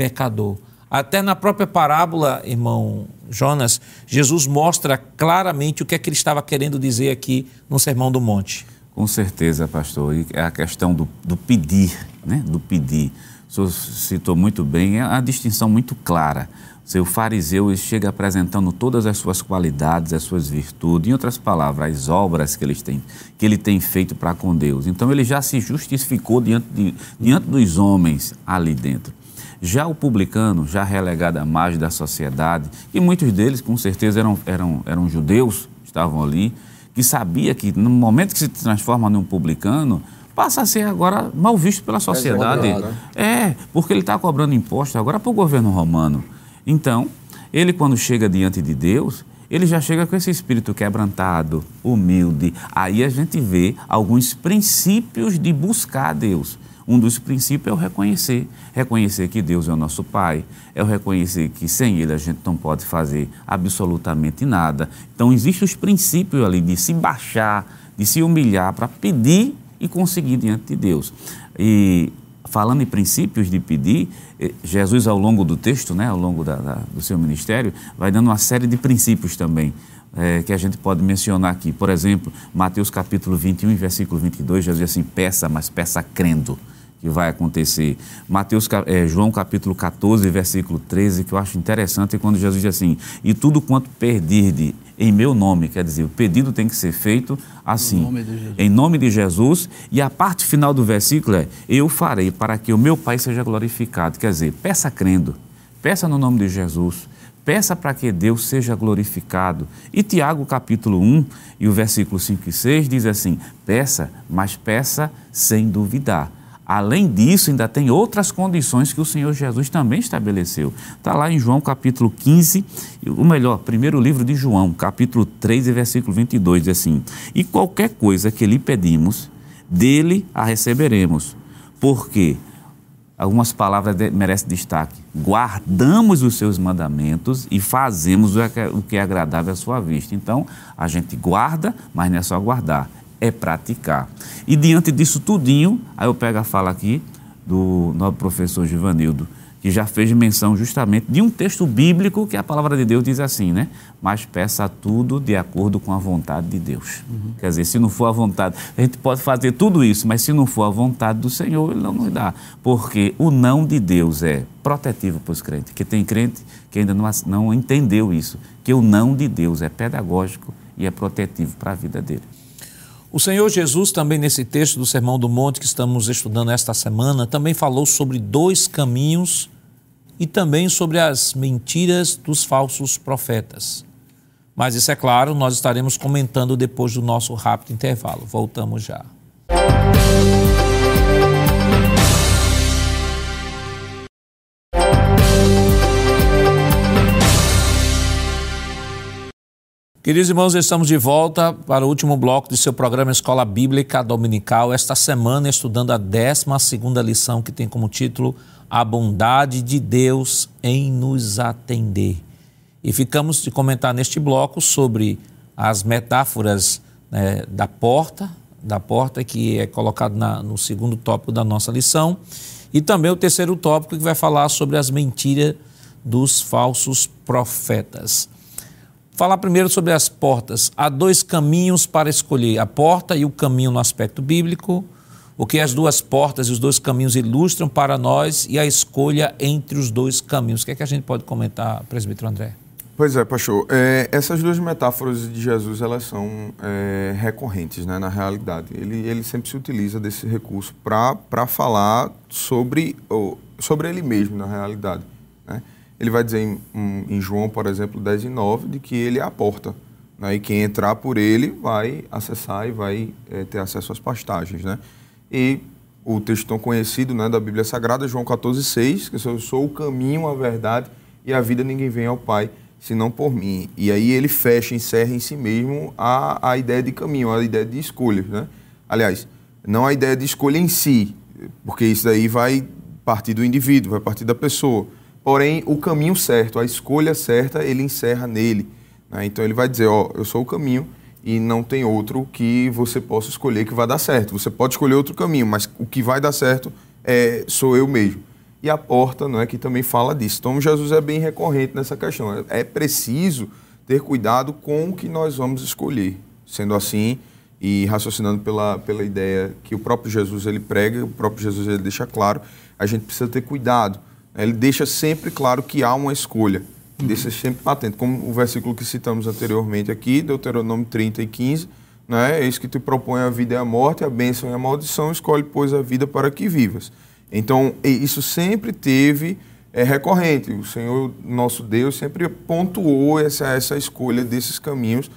pecador. Até na própria parábola, irmão Jonas, Jesus mostra claramente o que é que ele estava querendo dizer aqui no Sermão do Monte. Com certeza, pastor. E é a questão do, do pedir, né? Do pedir. O senhor citou muito bem, é uma distinção muito clara. Seu fariseu chega apresentando todas as suas qualidades, as suas virtudes, em outras palavras, as obras que ele tem, que ele tem feito para com Deus. Então ele já se justificou diante, de, diante dos homens ali dentro. Já o publicano, já relegado à margem da sociedade, e muitos deles com certeza eram, eram, eram judeus, estavam ali, que sabia que no momento que se transforma num publicano, passa a ser agora mal visto pela sociedade. É, é porque ele está cobrando imposto agora para o governo romano. Então, ele quando chega diante de Deus, ele já chega com esse espírito quebrantado, humilde. Aí a gente vê alguns princípios de buscar Deus. Um dos princípios é o reconhecer. Reconhecer que Deus é o nosso Pai, é o reconhecer que sem Ele a gente não pode fazer absolutamente nada. Então, existem os princípios ali de se baixar, de se humilhar para pedir e conseguir diante de Deus. E falando em princípios de pedir, eh, Jesus, ao longo do texto, né, ao longo da, da, do seu ministério, vai dando uma série de princípios também. É, que a gente pode mencionar aqui. Por exemplo, Mateus capítulo 21, versículo 22, Jesus diz assim: peça, mas peça crendo que vai acontecer. Mateus, é, João capítulo 14, versículo 13, que eu acho interessante, quando Jesus diz assim, e tudo quanto perdirde em meu nome, quer dizer, o pedido tem que ser feito assim, nome em nome de Jesus, e a parte final do versículo é, eu farei para que o meu Pai seja glorificado, quer dizer, peça crendo, peça no nome de Jesus, peça para que Deus seja glorificado. E Tiago capítulo 1 e o versículo 5 e 6 diz assim, peça, mas peça sem duvidar Além disso, ainda tem outras condições que o Senhor Jesus também estabeleceu. Está lá em João capítulo 15, o melhor, primeiro livro de João, capítulo 3 e versículo 22, diz assim: E qualquer coisa que lhe pedimos, dele a receberemos, porque algumas palavras merecem destaque. Guardamos os seus mandamentos e fazemos o que é agradável à sua vista. Então, a gente guarda, mas não é só guardar é praticar. E diante disso tudinho, aí eu pego a fala aqui do nosso professor Givanildo, que já fez menção justamente de um texto bíblico que a palavra de Deus diz assim, né? Mas peça tudo de acordo com a vontade de Deus. Uhum. Quer dizer, se não for a vontade, a gente pode fazer tudo isso, mas se não for a vontade do Senhor, Ele não nos dá. Porque o não de Deus é protetivo para os crentes. Que tem crente que ainda não, não entendeu isso, que o não de Deus é pedagógico e é protetivo para a vida dele. O Senhor Jesus, também nesse texto do Sermão do Monte que estamos estudando esta semana, também falou sobre dois caminhos e também sobre as mentiras dos falsos profetas. Mas isso é claro, nós estaremos comentando depois do nosso rápido intervalo. Voltamos já. Queridos irmãos, estamos de volta para o último bloco do seu programa Escola Bíblica Dominical. Esta semana, estudando a 12 lição, que tem como título A Bondade de Deus em nos atender. E ficamos de comentar neste bloco sobre as metáforas né, da porta, da porta que é colocado na, no segundo tópico da nossa lição, e também o terceiro tópico que vai falar sobre as mentiras dos falsos profetas falar primeiro sobre as portas. Há dois caminhos para escolher: a porta e o caminho no aspecto bíblico. O que as duas portas e os dois caminhos ilustram para nós e a escolha entre os dois caminhos. O que é que a gente pode comentar, presbítero André? Pois é, pastor. É, essas duas metáforas de Jesus, elas são é, recorrentes, né, na realidade. Ele, ele sempre se utiliza desse recurso para falar sobre, sobre ele mesmo, na realidade. Né? Ele vai dizer em, em, João, por exemplo, 10 e 9, de que ele é a porta. Né? E quem entrar por ele vai acessar e vai é, ter acesso às pastagens. Né? E o texto tão conhecido né, da Bíblia Sagrada, João 14, 6, que eu sou o caminho, a verdade e a vida, ninguém vem ao Pai senão por mim. E aí ele fecha, encerra em si mesmo a, a ideia de caminho, a ideia de escolha. Né? Aliás, não a ideia de escolha em si, porque isso daí vai partir do indivíduo, vai partir da pessoa Porém, o caminho certo, a escolha certa, ele encerra nele. Né? Então ele vai dizer, ó, eu sou o caminho e não tem outro que você possa escolher que vai dar certo. Você pode escolher outro caminho, mas o que vai dar certo é sou eu mesmo. E a porta, não é que também fala disso. Então Jesus é bem recorrente nessa questão. É, é preciso ter cuidado com o que nós vamos escolher. Sendo assim, e raciocinando pela, pela ideia que o próprio Jesus ele prega, o próprio Jesus ele deixa claro, a gente precisa ter cuidado ele deixa sempre claro que há uma escolha, uhum. deixa sempre patente, como o versículo que citamos anteriormente aqui, Deuteronômio 30 e 15, né? Eis que te propõe a vida e a morte, a bênção e a maldição, escolhe, pois, a vida para que vivas. Então, isso sempre teve é, recorrente. O Senhor, nosso Deus, sempre pontuou essa, essa escolha desses caminhos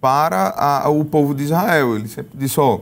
para a, o povo de Israel. Ele sempre disse: Ó,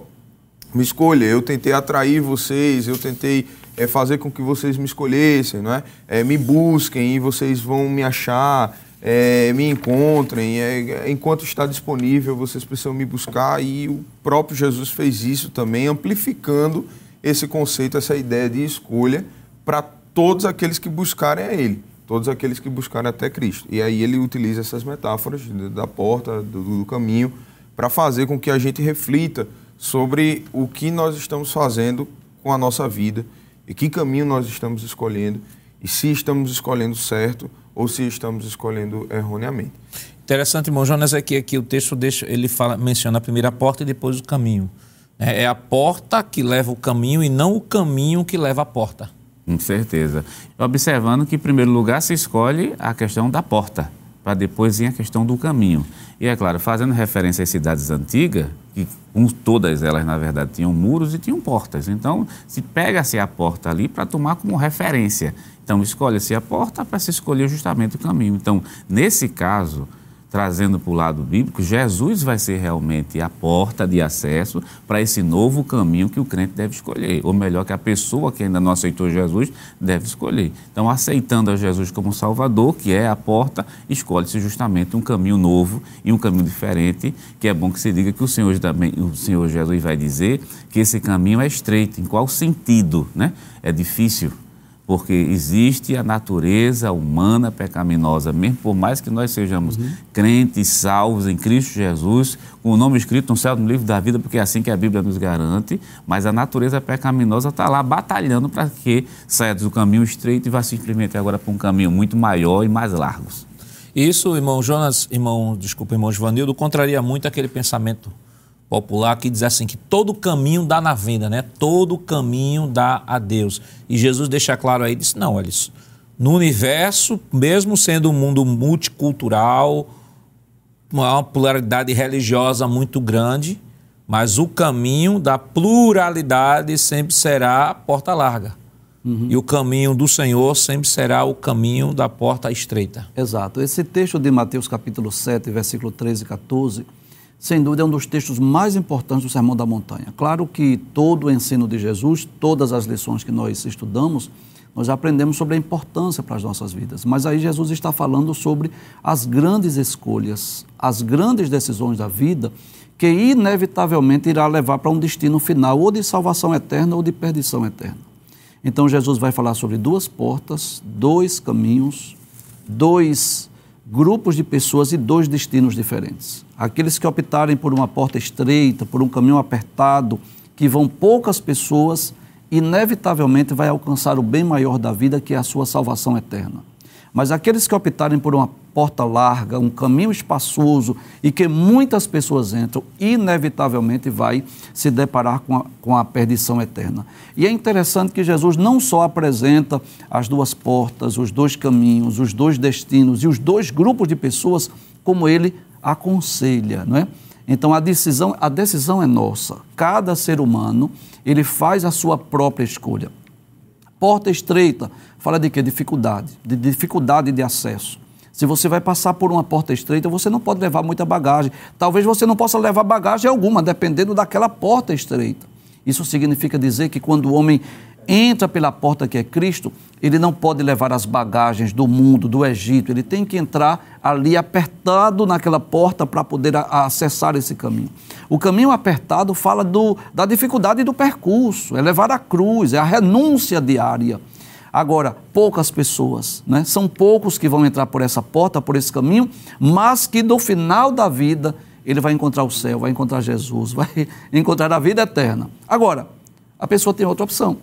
me escolha, eu tentei atrair vocês, eu tentei é fazer com que vocês me escolhessem, não é? é me busquem e vocês vão me achar, é, me encontrem. É, enquanto está disponível, vocês precisam me buscar. E o próprio Jesus fez isso também, amplificando esse conceito, essa ideia de escolha para todos aqueles que buscarem a Ele, todos aqueles que buscarem até Cristo. E aí ele utiliza essas metáforas da porta, do, do caminho, para fazer com que a gente reflita sobre o que nós estamos fazendo com a nossa vida e que caminho nós estamos escolhendo e se estamos escolhendo certo ou se estamos escolhendo erroneamente. Interessante, irmão Jonas, é que aqui o texto deixa, ele fala, menciona a primeira porta e depois o caminho. É, é a porta que leva o caminho e não o caminho que leva a porta. Com certeza. Observando que, em primeiro lugar, se escolhe a questão da porta, para depois vir a questão do caminho. E, é claro, fazendo referência às cidades antigas, que um, todas elas, na verdade, tinham muros e tinham portas. Então, se pega-se a porta ali para tomar como referência. Então, escolhe-se a porta para se escolher justamente o caminho. Então, nesse caso, trazendo para o lado bíblico, Jesus vai ser realmente a porta de acesso para esse novo caminho que o crente deve escolher, ou melhor, que a pessoa que ainda não aceitou Jesus deve escolher. Então, aceitando a Jesus como Salvador, que é a porta, escolhe-se justamente um caminho novo e um caminho diferente, que é bom que se diga que o Senhor também, o Senhor Jesus vai dizer que esse caminho é estreito. Em qual sentido, né? É difícil porque existe a natureza humana pecaminosa, mesmo por mais que nós sejamos uhum. crentes, salvos em Cristo Jesus, com o nome escrito no céu no livro da vida, porque é assim que a Bíblia nos garante, mas a natureza pecaminosa está lá batalhando para que saia do caminho estreito e vá simplesmente agora para um caminho muito maior e mais largo. Isso, irmão Jonas, irmão, desculpa, irmão Givanildo, contraria muito aquele pensamento popular que diz assim que todo caminho dá na venda, né? Todo caminho dá a Deus. E Jesus deixa claro aí, diz, não, olha isso. No universo, mesmo sendo um mundo multicultural, uma pluralidade religiosa muito grande, mas o caminho da pluralidade sempre será a porta larga. Uhum. E o caminho do Senhor sempre será o caminho da porta estreita. Exato. Esse texto de Mateus capítulo 7, versículo 13 e 14, sem dúvida, é um dos textos mais importantes do Sermão da Montanha. Claro que todo o ensino de Jesus, todas as lições que nós estudamos, nós aprendemos sobre a importância para as nossas vidas. Mas aí Jesus está falando sobre as grandes escolhas, as grandes decisões da vida, que inevitavelmente irá levar para um destino final, ou de salvação eterna ou de perdição eterna. Então Jesus vai falar sobre duas portas, dois caminhos, dois grupos de pessoas e dois destinos diferentes. Aqueles que optarem por uma porta estreita, por um caminho apertado, que vão poucas pessoas, inevitavelmente vai alcançar o bem maior da vida, que é a sua salvação eterna. Mas aqueles que optarem por uma porta larga, um caminho espaçoso e que muitas pessoas entram, inevitavelmente vai se deparar com a, com a perdição eterna. E é interessante que Jesus não só apresenta as duas portas, os dois caminhos, os dois destinos e os dois grupos de pessoas, como ele aconselha, não é? Então a decisão, a decisão é nossa. Cada ser humano, ele faz a sua própria escolha. Porta estreita, fala de quê? Dificuldade, de dificuldade de acesso. Se você vai passar por uma porta estreita, você não pode levar muita bagagem. Talvez você não possa levar bagagem alguma, dependendo daquela porta estreita. Isso significa dizer que quando o homem entra pela porta que é Cristo, ele não pode levar as bagagens do mundo, do Egito, ele tem que entrar ali apertado naquela porta para poder acessar esse caminho. O caminho apertado fala do, da dificuldade do percurso, é levar a cruz, é a renúncia diária. Agora, poucas pessoas, né? são poucos que vão entrar por essa porta, por esse caminho, mas que no final da vida ele vai encontrar o céu, vai encontrar Jesus, [LAUGHS] vai encontrar a vida eterna. Agora, a pessoa tem outra opção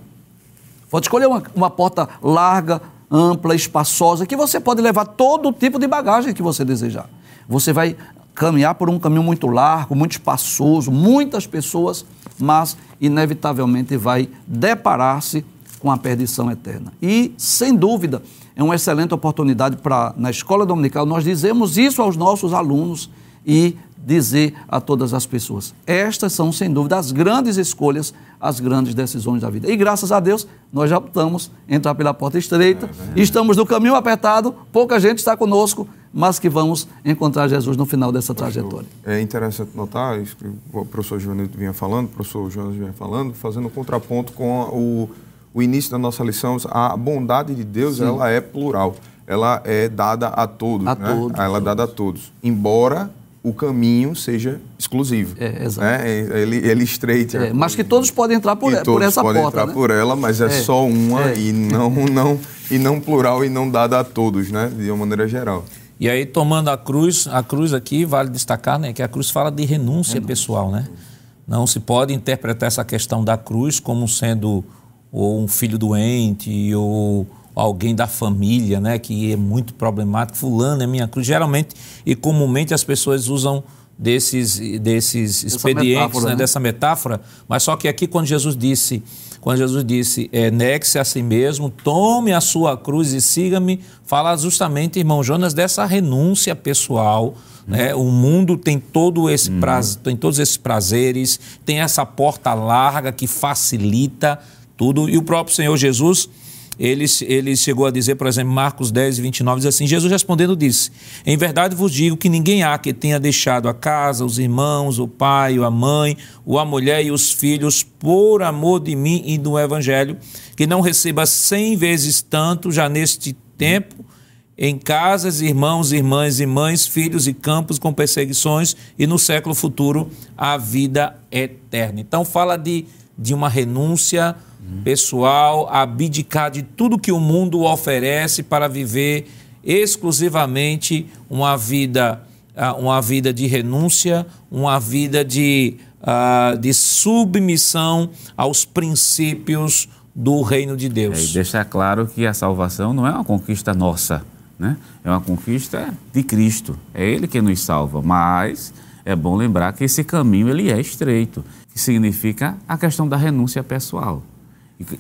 Pode escolher uma, uma porta larga, ampla, espaçosa, que você pode levar todo tipo de bagagem que você desejar. Você vai caminhar por um caminho muito largo, muito espaçoso, muitas pessoas, mas inevitavelmente vai deparar-se com a perdição eterna. E, sem dúvida, é uma excelente oportunidade para, na escola dominical, nós dizemos isso aos nossos alunos e dizer a todas as pessoas. Estas são, sem dúvida, as grandes escolhas, as grandes decisões da vida. E graças a Deus, nós já optamos entrar pela porta estreita, é, estamos no caminho apertado, pouca gente está conosco, mas que vamos encontrar Jesus no final dessa trajetória. É interessante notar isso que o professor Jonas vinha falando, o professor Jonas vinha falando, fazendo um contraponto com o, o início da nossa lição, a bondade de Deus, Sim. ela é plural. Ela é dada a todos. A né? todos. Ela é dada a todos. Embora o caminho seja exclusivo. É, exato. Né? Ele, ele estreite. É, mas que todos podem entrar por, por essa podem porta. entrar né? por ela, mas é, é só uma é. e não, [LAUGHS] não, e não plural e não dada a todos, né? De uma maneira geral. E aí, tomando a cruz, a cruz aqui, vale destacar né, que a cruz fala de renúncia, renúncia. pessoal, né? Não se pode interpretar essa questão da cruz como sendo ou um filho doente ou alguém da família, né, que é muito problemático, fulano é minha cruz. Geralmente e comumente as pessoas usam desses, desses expedientes, metáfora, né, né? dessa metáfora, mas só que aqui quando Jesus disse, quando Jesus disse, é, negue-se a si mesmo, tome a sua cruz e siga-me, fala justamente, irmão Jonas, dessa renúncia pessoal, né? O mundo tem todo esse uhum. prazer, tem todos esses prazeres, tem essa porta larga que facilita tudo. E o próprio Senhor Jesus, ele, ele chegou a dizer, por exemplo, Marcos 10, 29, diz assim: Jesus respondendo disse: Em verdade vos digo que ninguém há que tenha deixado a casa, os irmãos, o pai, a mãe, ou a mulher e os filhos, por amor de mim e do Evangelho, que não receba cem vezes tanto já neste tempo em casas, irmãos, irmãs e mães, filhos e campos com perseguições, e no século futuro a vida eterna. Então, fala de, de uma renúncia pessoal, abdicar de tudo que o mundo oferece para viver exclusivamente uma vida, ah, uma vida de renúncia, uma vida de, uh, de submissão aos princípios do reino de Deus. É, e deixar claro que a salvação não é uma conquista nossa, né? é uma conquista de Cristo. É Ele que nos salva, mas é bom lembrar que esse caminho ele é estreito, que significa a questão da renúncia pessoal.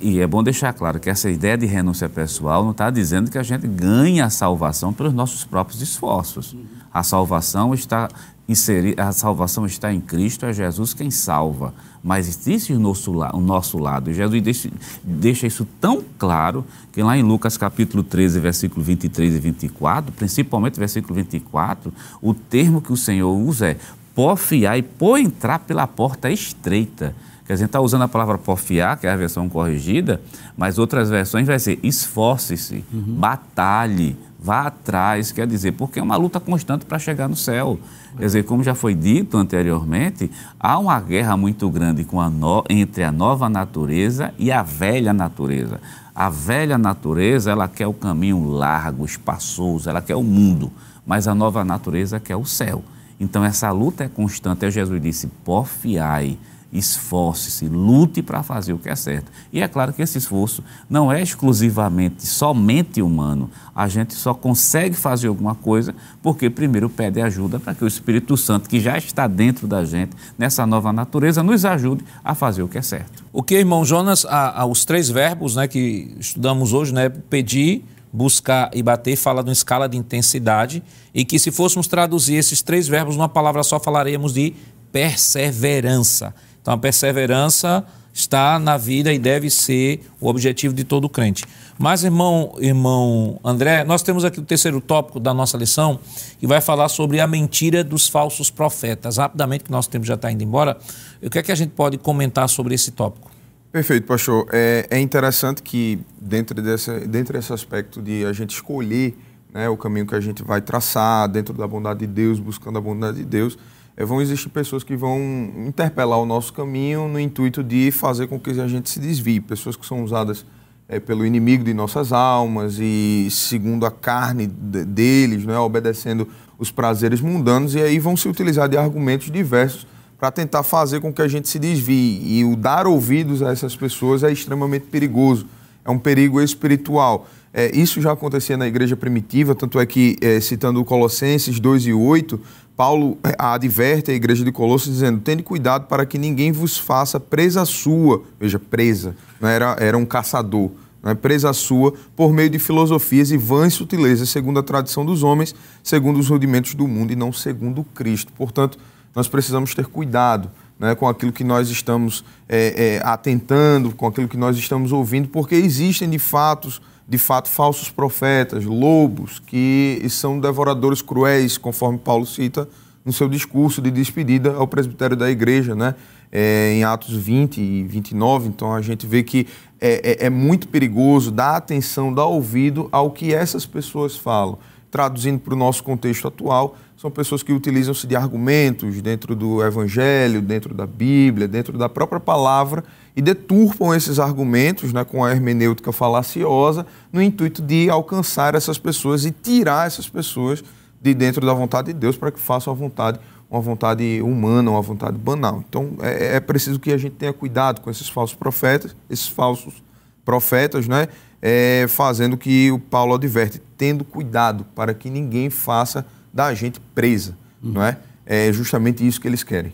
E, é bom deixar claro que essa ideia de renúncia pessoal não está dizendo que a gente ganha a salvação pelos nossos próprios esforços. A salvação está inserida, a salvação está em Cristo, é Jesus quem salva. Mas existe o nosso, o nosso lado. E Jesus deixa, deixa isso tão claro que lá em Lucas capítulo 13, versículo 23 e 24, principalmente versículo 24, o termo que o Senhor usa é porfiar e por entrar pela porta estreita Quer dizer, está usando a palavra porfiar, que é a versão corrigida, mas outras versões vai ser esforce-se, uhum. batalhe, vá atrás, quer dizer, porque é uma luta constante para chegar no céu. Quer dizer, como já foi dito anteriormente, há uma guerra muito grande a no... entre a nova natureza e a velha natureza. A velha natureza, ela quer o caminho largo, espaçoso, ela quer o mundo, mas a nova natureza quer o céu. Então essa luta é constante. Jesus disse: porfiai esforce-se, lute para fazer o que é certo. E é claro que esse esforço não é exclusivamente, somente humano. A gente só consegue fazer alguma coisa porque primeiro pede ajuda para que o Espírito Santo, que já está dentro da gente, nessa nova natureza, nos ajude a fazer o que é certo. O que, irmão Jonas, a, os três verbos né, que estudamos hoje, né, pedir, buscar e bater, fala de uma escala de intensidade e que se fôssemos traduzir esses três verbos numa palavra só, falaríamos de perseverança. Então a perseverança está na vida e deve ser o objetivo de todo crente. Mas, irmão, irmão André, nós temos aqui o terceiro tópico da nossa lição, que vai falar sobre a mentira dos falsos profetas. Rapidamente, que nosso tempo já está indo embora, o que é que a gente pode comentar sobre esse tópico? Perfeito, pastor. É, é interessante que, dentro desse, dentro desse aspecto de a gente escolher né, o caminho que a gente vai traçar, dentro da bondade de Deus, buscando a bondade de Deus, é, vão existir pessoas que vão interpelar o nosso caminho no intuito de fazer com que a gente se desvie. Pessoas que são usadas é, pelo inimigo de nossas almas e segundo a carne deles, né, obedecendo os prazeres mundanos, e aí vão se utilizar de argumentos diversos para tentar fazer com que a gente se desvie. E o dar ouvidos a essas pessoas é extremamente perigoso, é um perigo espiritual. É, isso já acontecia na igreja primitiva, tanto é que, é, citando Colossenses 2 e 8, Paulo é, adverte a igreja de Colossos dizendo: Tende cuidado para que ninguém vos faça presa sua, veja, presa, não era, era um caçador, não é presa sua, por meio de filosofias e vãs sutilezas, segundo a tradição dos homens, segundo os rudimentos do mundo e não segundo Cristo. Portanto, nós precisamos ter cuidado né, com aquilo que nós estamos é, é, atentando, com aquilo que nós estamos ouvindo, porque existem de fato de fato falsos profetas, lobos, que são devoradores cruéis, conforme Paulo cita no seu discurso de despedida ao presbitério da igreja, né? É, em Atos 20 e 29. Então a gente vê que é, é, é muito perigoso dar atenção, dar ouvido ao que essas pessoas falam. Traduzindo para o nosso contexto atual, são pessoas que utilizam-se de argumentos dentro do Evangelho, dentro da Bíblia, dentro da própria palavra e deturpam esses argumentos né, com a hermenêutica falaciosa no intuito de alcançar essas pessoas e tirar essas pessoas de dentro da vontade de Deus para que façam a vontade, uma vontade humana, uma vontade banal. Então é, é preciso que a gente tenha cuidado com esses falsos profetas, esses falsos profetas, né, é, fazendo que o Paulo adverte, tendo cuidado para que ninguém faça da gente presa, uhum. não é? É justamente isso que eles querem.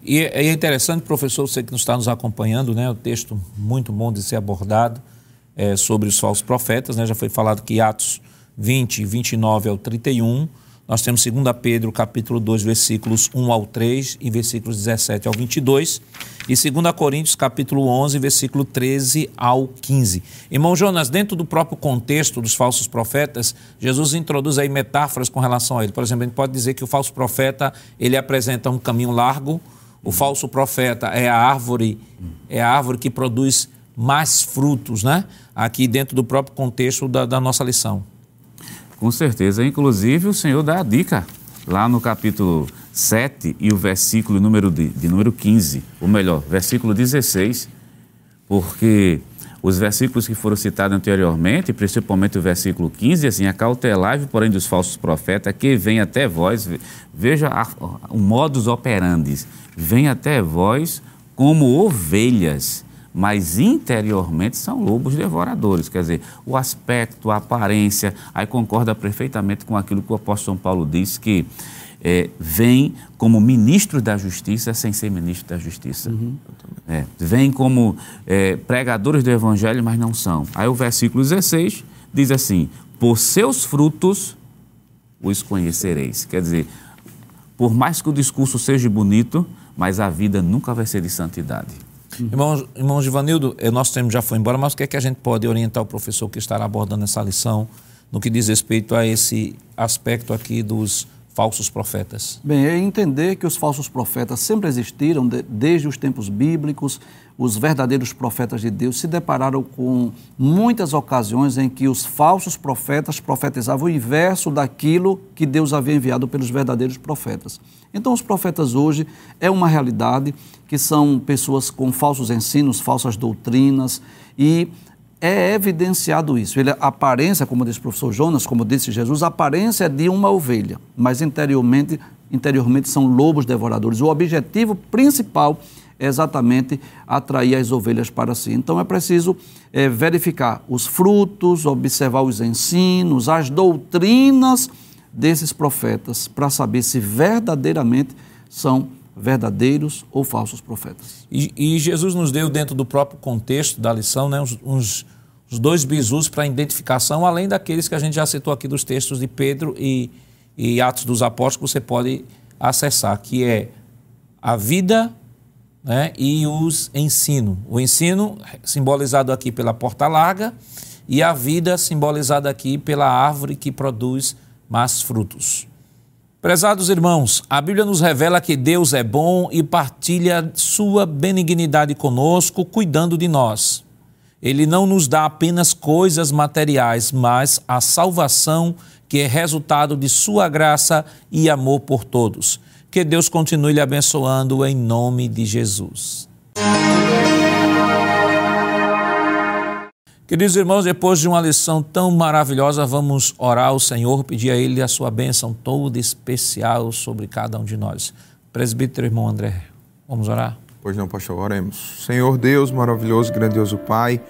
E é interessante, professor, você que está nos acompanhando, né? O texto muito bom de ser abordado é, sobre os falsos profetas, né? Já foi falado que Atos 20, 29 ao 31 nós temos 2 Pedro, capítulo 2, versículos 1 ao 3 e versículos 17 ao 22. E 2 Coríntios, capítulo 11, versículo 13 ao 15. Irmão Jonas, dentro do próprio contexto dos falsos profetas, Jesus introduz aí metáforas com relação a ele. Por exemplo, a gente pode dizer que o falso profeta, ele apresenta um caminho largo, o falso profeta é a árvore, é a árvore que produz mais frutos, né? Aqui dentro do próprio contexto da, da nossa lição. Com certeza. Inclusive, o Senhor dá a dica lá no capítulo 7 e o versículo número de, de número 15, ou melhor, versículo 16, porque os versículos que foram citados anteriormente, principalmente o versículo 15, assim, acautelai porém, dos falsos profetas, que vem até vós, veja a, o modus operandi, vem até vós como ovelhas, mas interiormente são lobos devoradores. Quer dizer, o aspecto, a aparência, aí concorda perfeitamente com aquilo que o apóstolo São Paulo diz, que é, vem como ministro da justiça sem ser ministro da justiça. Uhum. É, vem como é, pregadores do evangelho, mas não são. Aí o versículo 16 diz assim: Por seus frutos os conhecereis. Quer dizer, por mais que o discurso seja bonito, mas a vida nunca vai ser de santidade. Irmão, irmão Givanildo, o nosso tempo já foi embora, mas o que é que a gente pode orientar o professor que estará abordando essa lição no que diz respeito a esse aspecto aqui dos falsos profetas? Bem, é entender que os falsos profetas sempre existiram de, desde os tempos bíblicos. Os verdadeiros profetas de Deus se depararam com muitas ocasiões em que os falsos profetas profetizavam o inverso daquilo que Deus havia enviado pelos verdadeiros profetas. Então, os profetas hoje é uma realidade que são pessoas com falsos ensinos, falsas doutrinas e é evidenciado isso. Ele, a aparência, como disse o professor Jonas, como disse Jesus, a aparência é de uma ovelha, mas interiormente, interiormente são lobos devoradores. O objetivo principal é exatamente atrair as ovelhas para si. Então é preciso é, verificar os frutos, observar os ensinos, as doutrinas desses profetas, para saber se verdadeiramente são verdadeiros ou falsos profetas. E, e, Jesus nos deu, dentro do próprio contexto da lição, né, uns, uns, dois bisus para identificação, além daqueles que a gente já citou aqui dos textos de Pedro e, e Atos dos Apóstolos, que você pode acessar, que é a vida né, e os ensino. O ensino simbolizado aqui pela porta larga e a vida simbolizada aqui pela árvore que produz mais frutos. Prezados irmãos, a Bíblia nos revela que Deus é bom e partilha sua benignidade conosco, cuidando de nós. Ele não nos dá apenas coisas materiais, mas a salvação que é resultado de sua graça e amor por todos. Que Deus continue lhe abençoando em nome de Jesus. Queridos irmãos, depois de uma lição tão maravilhosa, vamos orar ao Senhor, pedir a Ele a sua bênção toda especial sobre cada um de nós. Presbítero irmão André, vamos orar? Pois não, pastor, oremos. Senhor Deus, maravilhoso, grandioso Pai,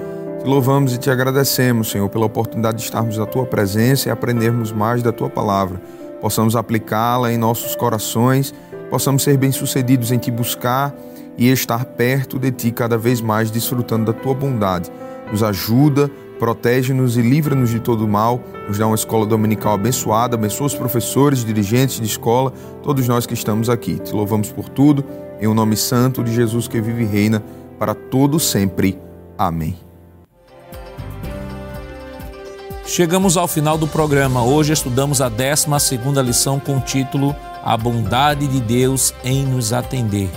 te louvamos e te agradecemos, Senhor, pela oportunidade de estarmos na Tua presença e aprendermos mais da Tua palavra. Possamos aplicá-la em nossos corações, possamos ser bem-sucedidos em Te buscar e estar perto de Ti cada vez mais, desfrutando da Tua bondade nos ajuda, protege-nos e livra-nos de todo mal, nos dá uma escola dominical abençoada, abençoa os professores, dirigentes de escola, todos nós que estamos aqui. Te louvamos por tudo, em o um nome santo de Jesus que vive e reina para todo sempre. Amém. Chegamos ao final do programa. Hoje estudamos a 12 lição com o título A bondade de Deus em nos atender.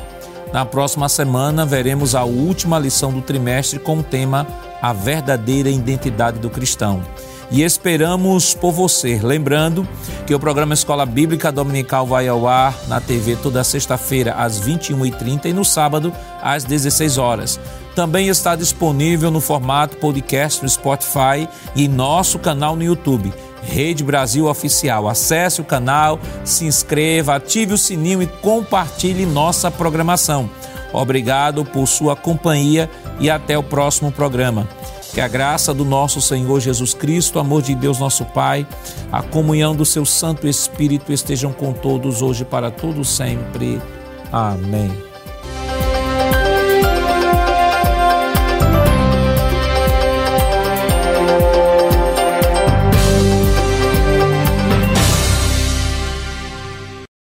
Na próxima semana veremos a última lição do trimestre com o tema a verdadeira identidade do cristão. E esperamos por você. Lembrando que o programa Escola Bíblica Dominical vai ao ar na TV toda sexta-feira às 21h30 e no sábado às 16 horas. Também está disponível no formato podcast no Spotify e nosso canal no YouTube. Rede Brasil Oficial. Acesse o canal, se inscreva, ative o sininho e compartilhe nossa programação. Obrigado por sua companhia e até o próximo programa. Que a graça do nosso Senhor Jesus Cristo, o amor de Deus nosso Pai, a comunhão do seu Santo Espírito estejam com todos hoje para todos sempre. Amém.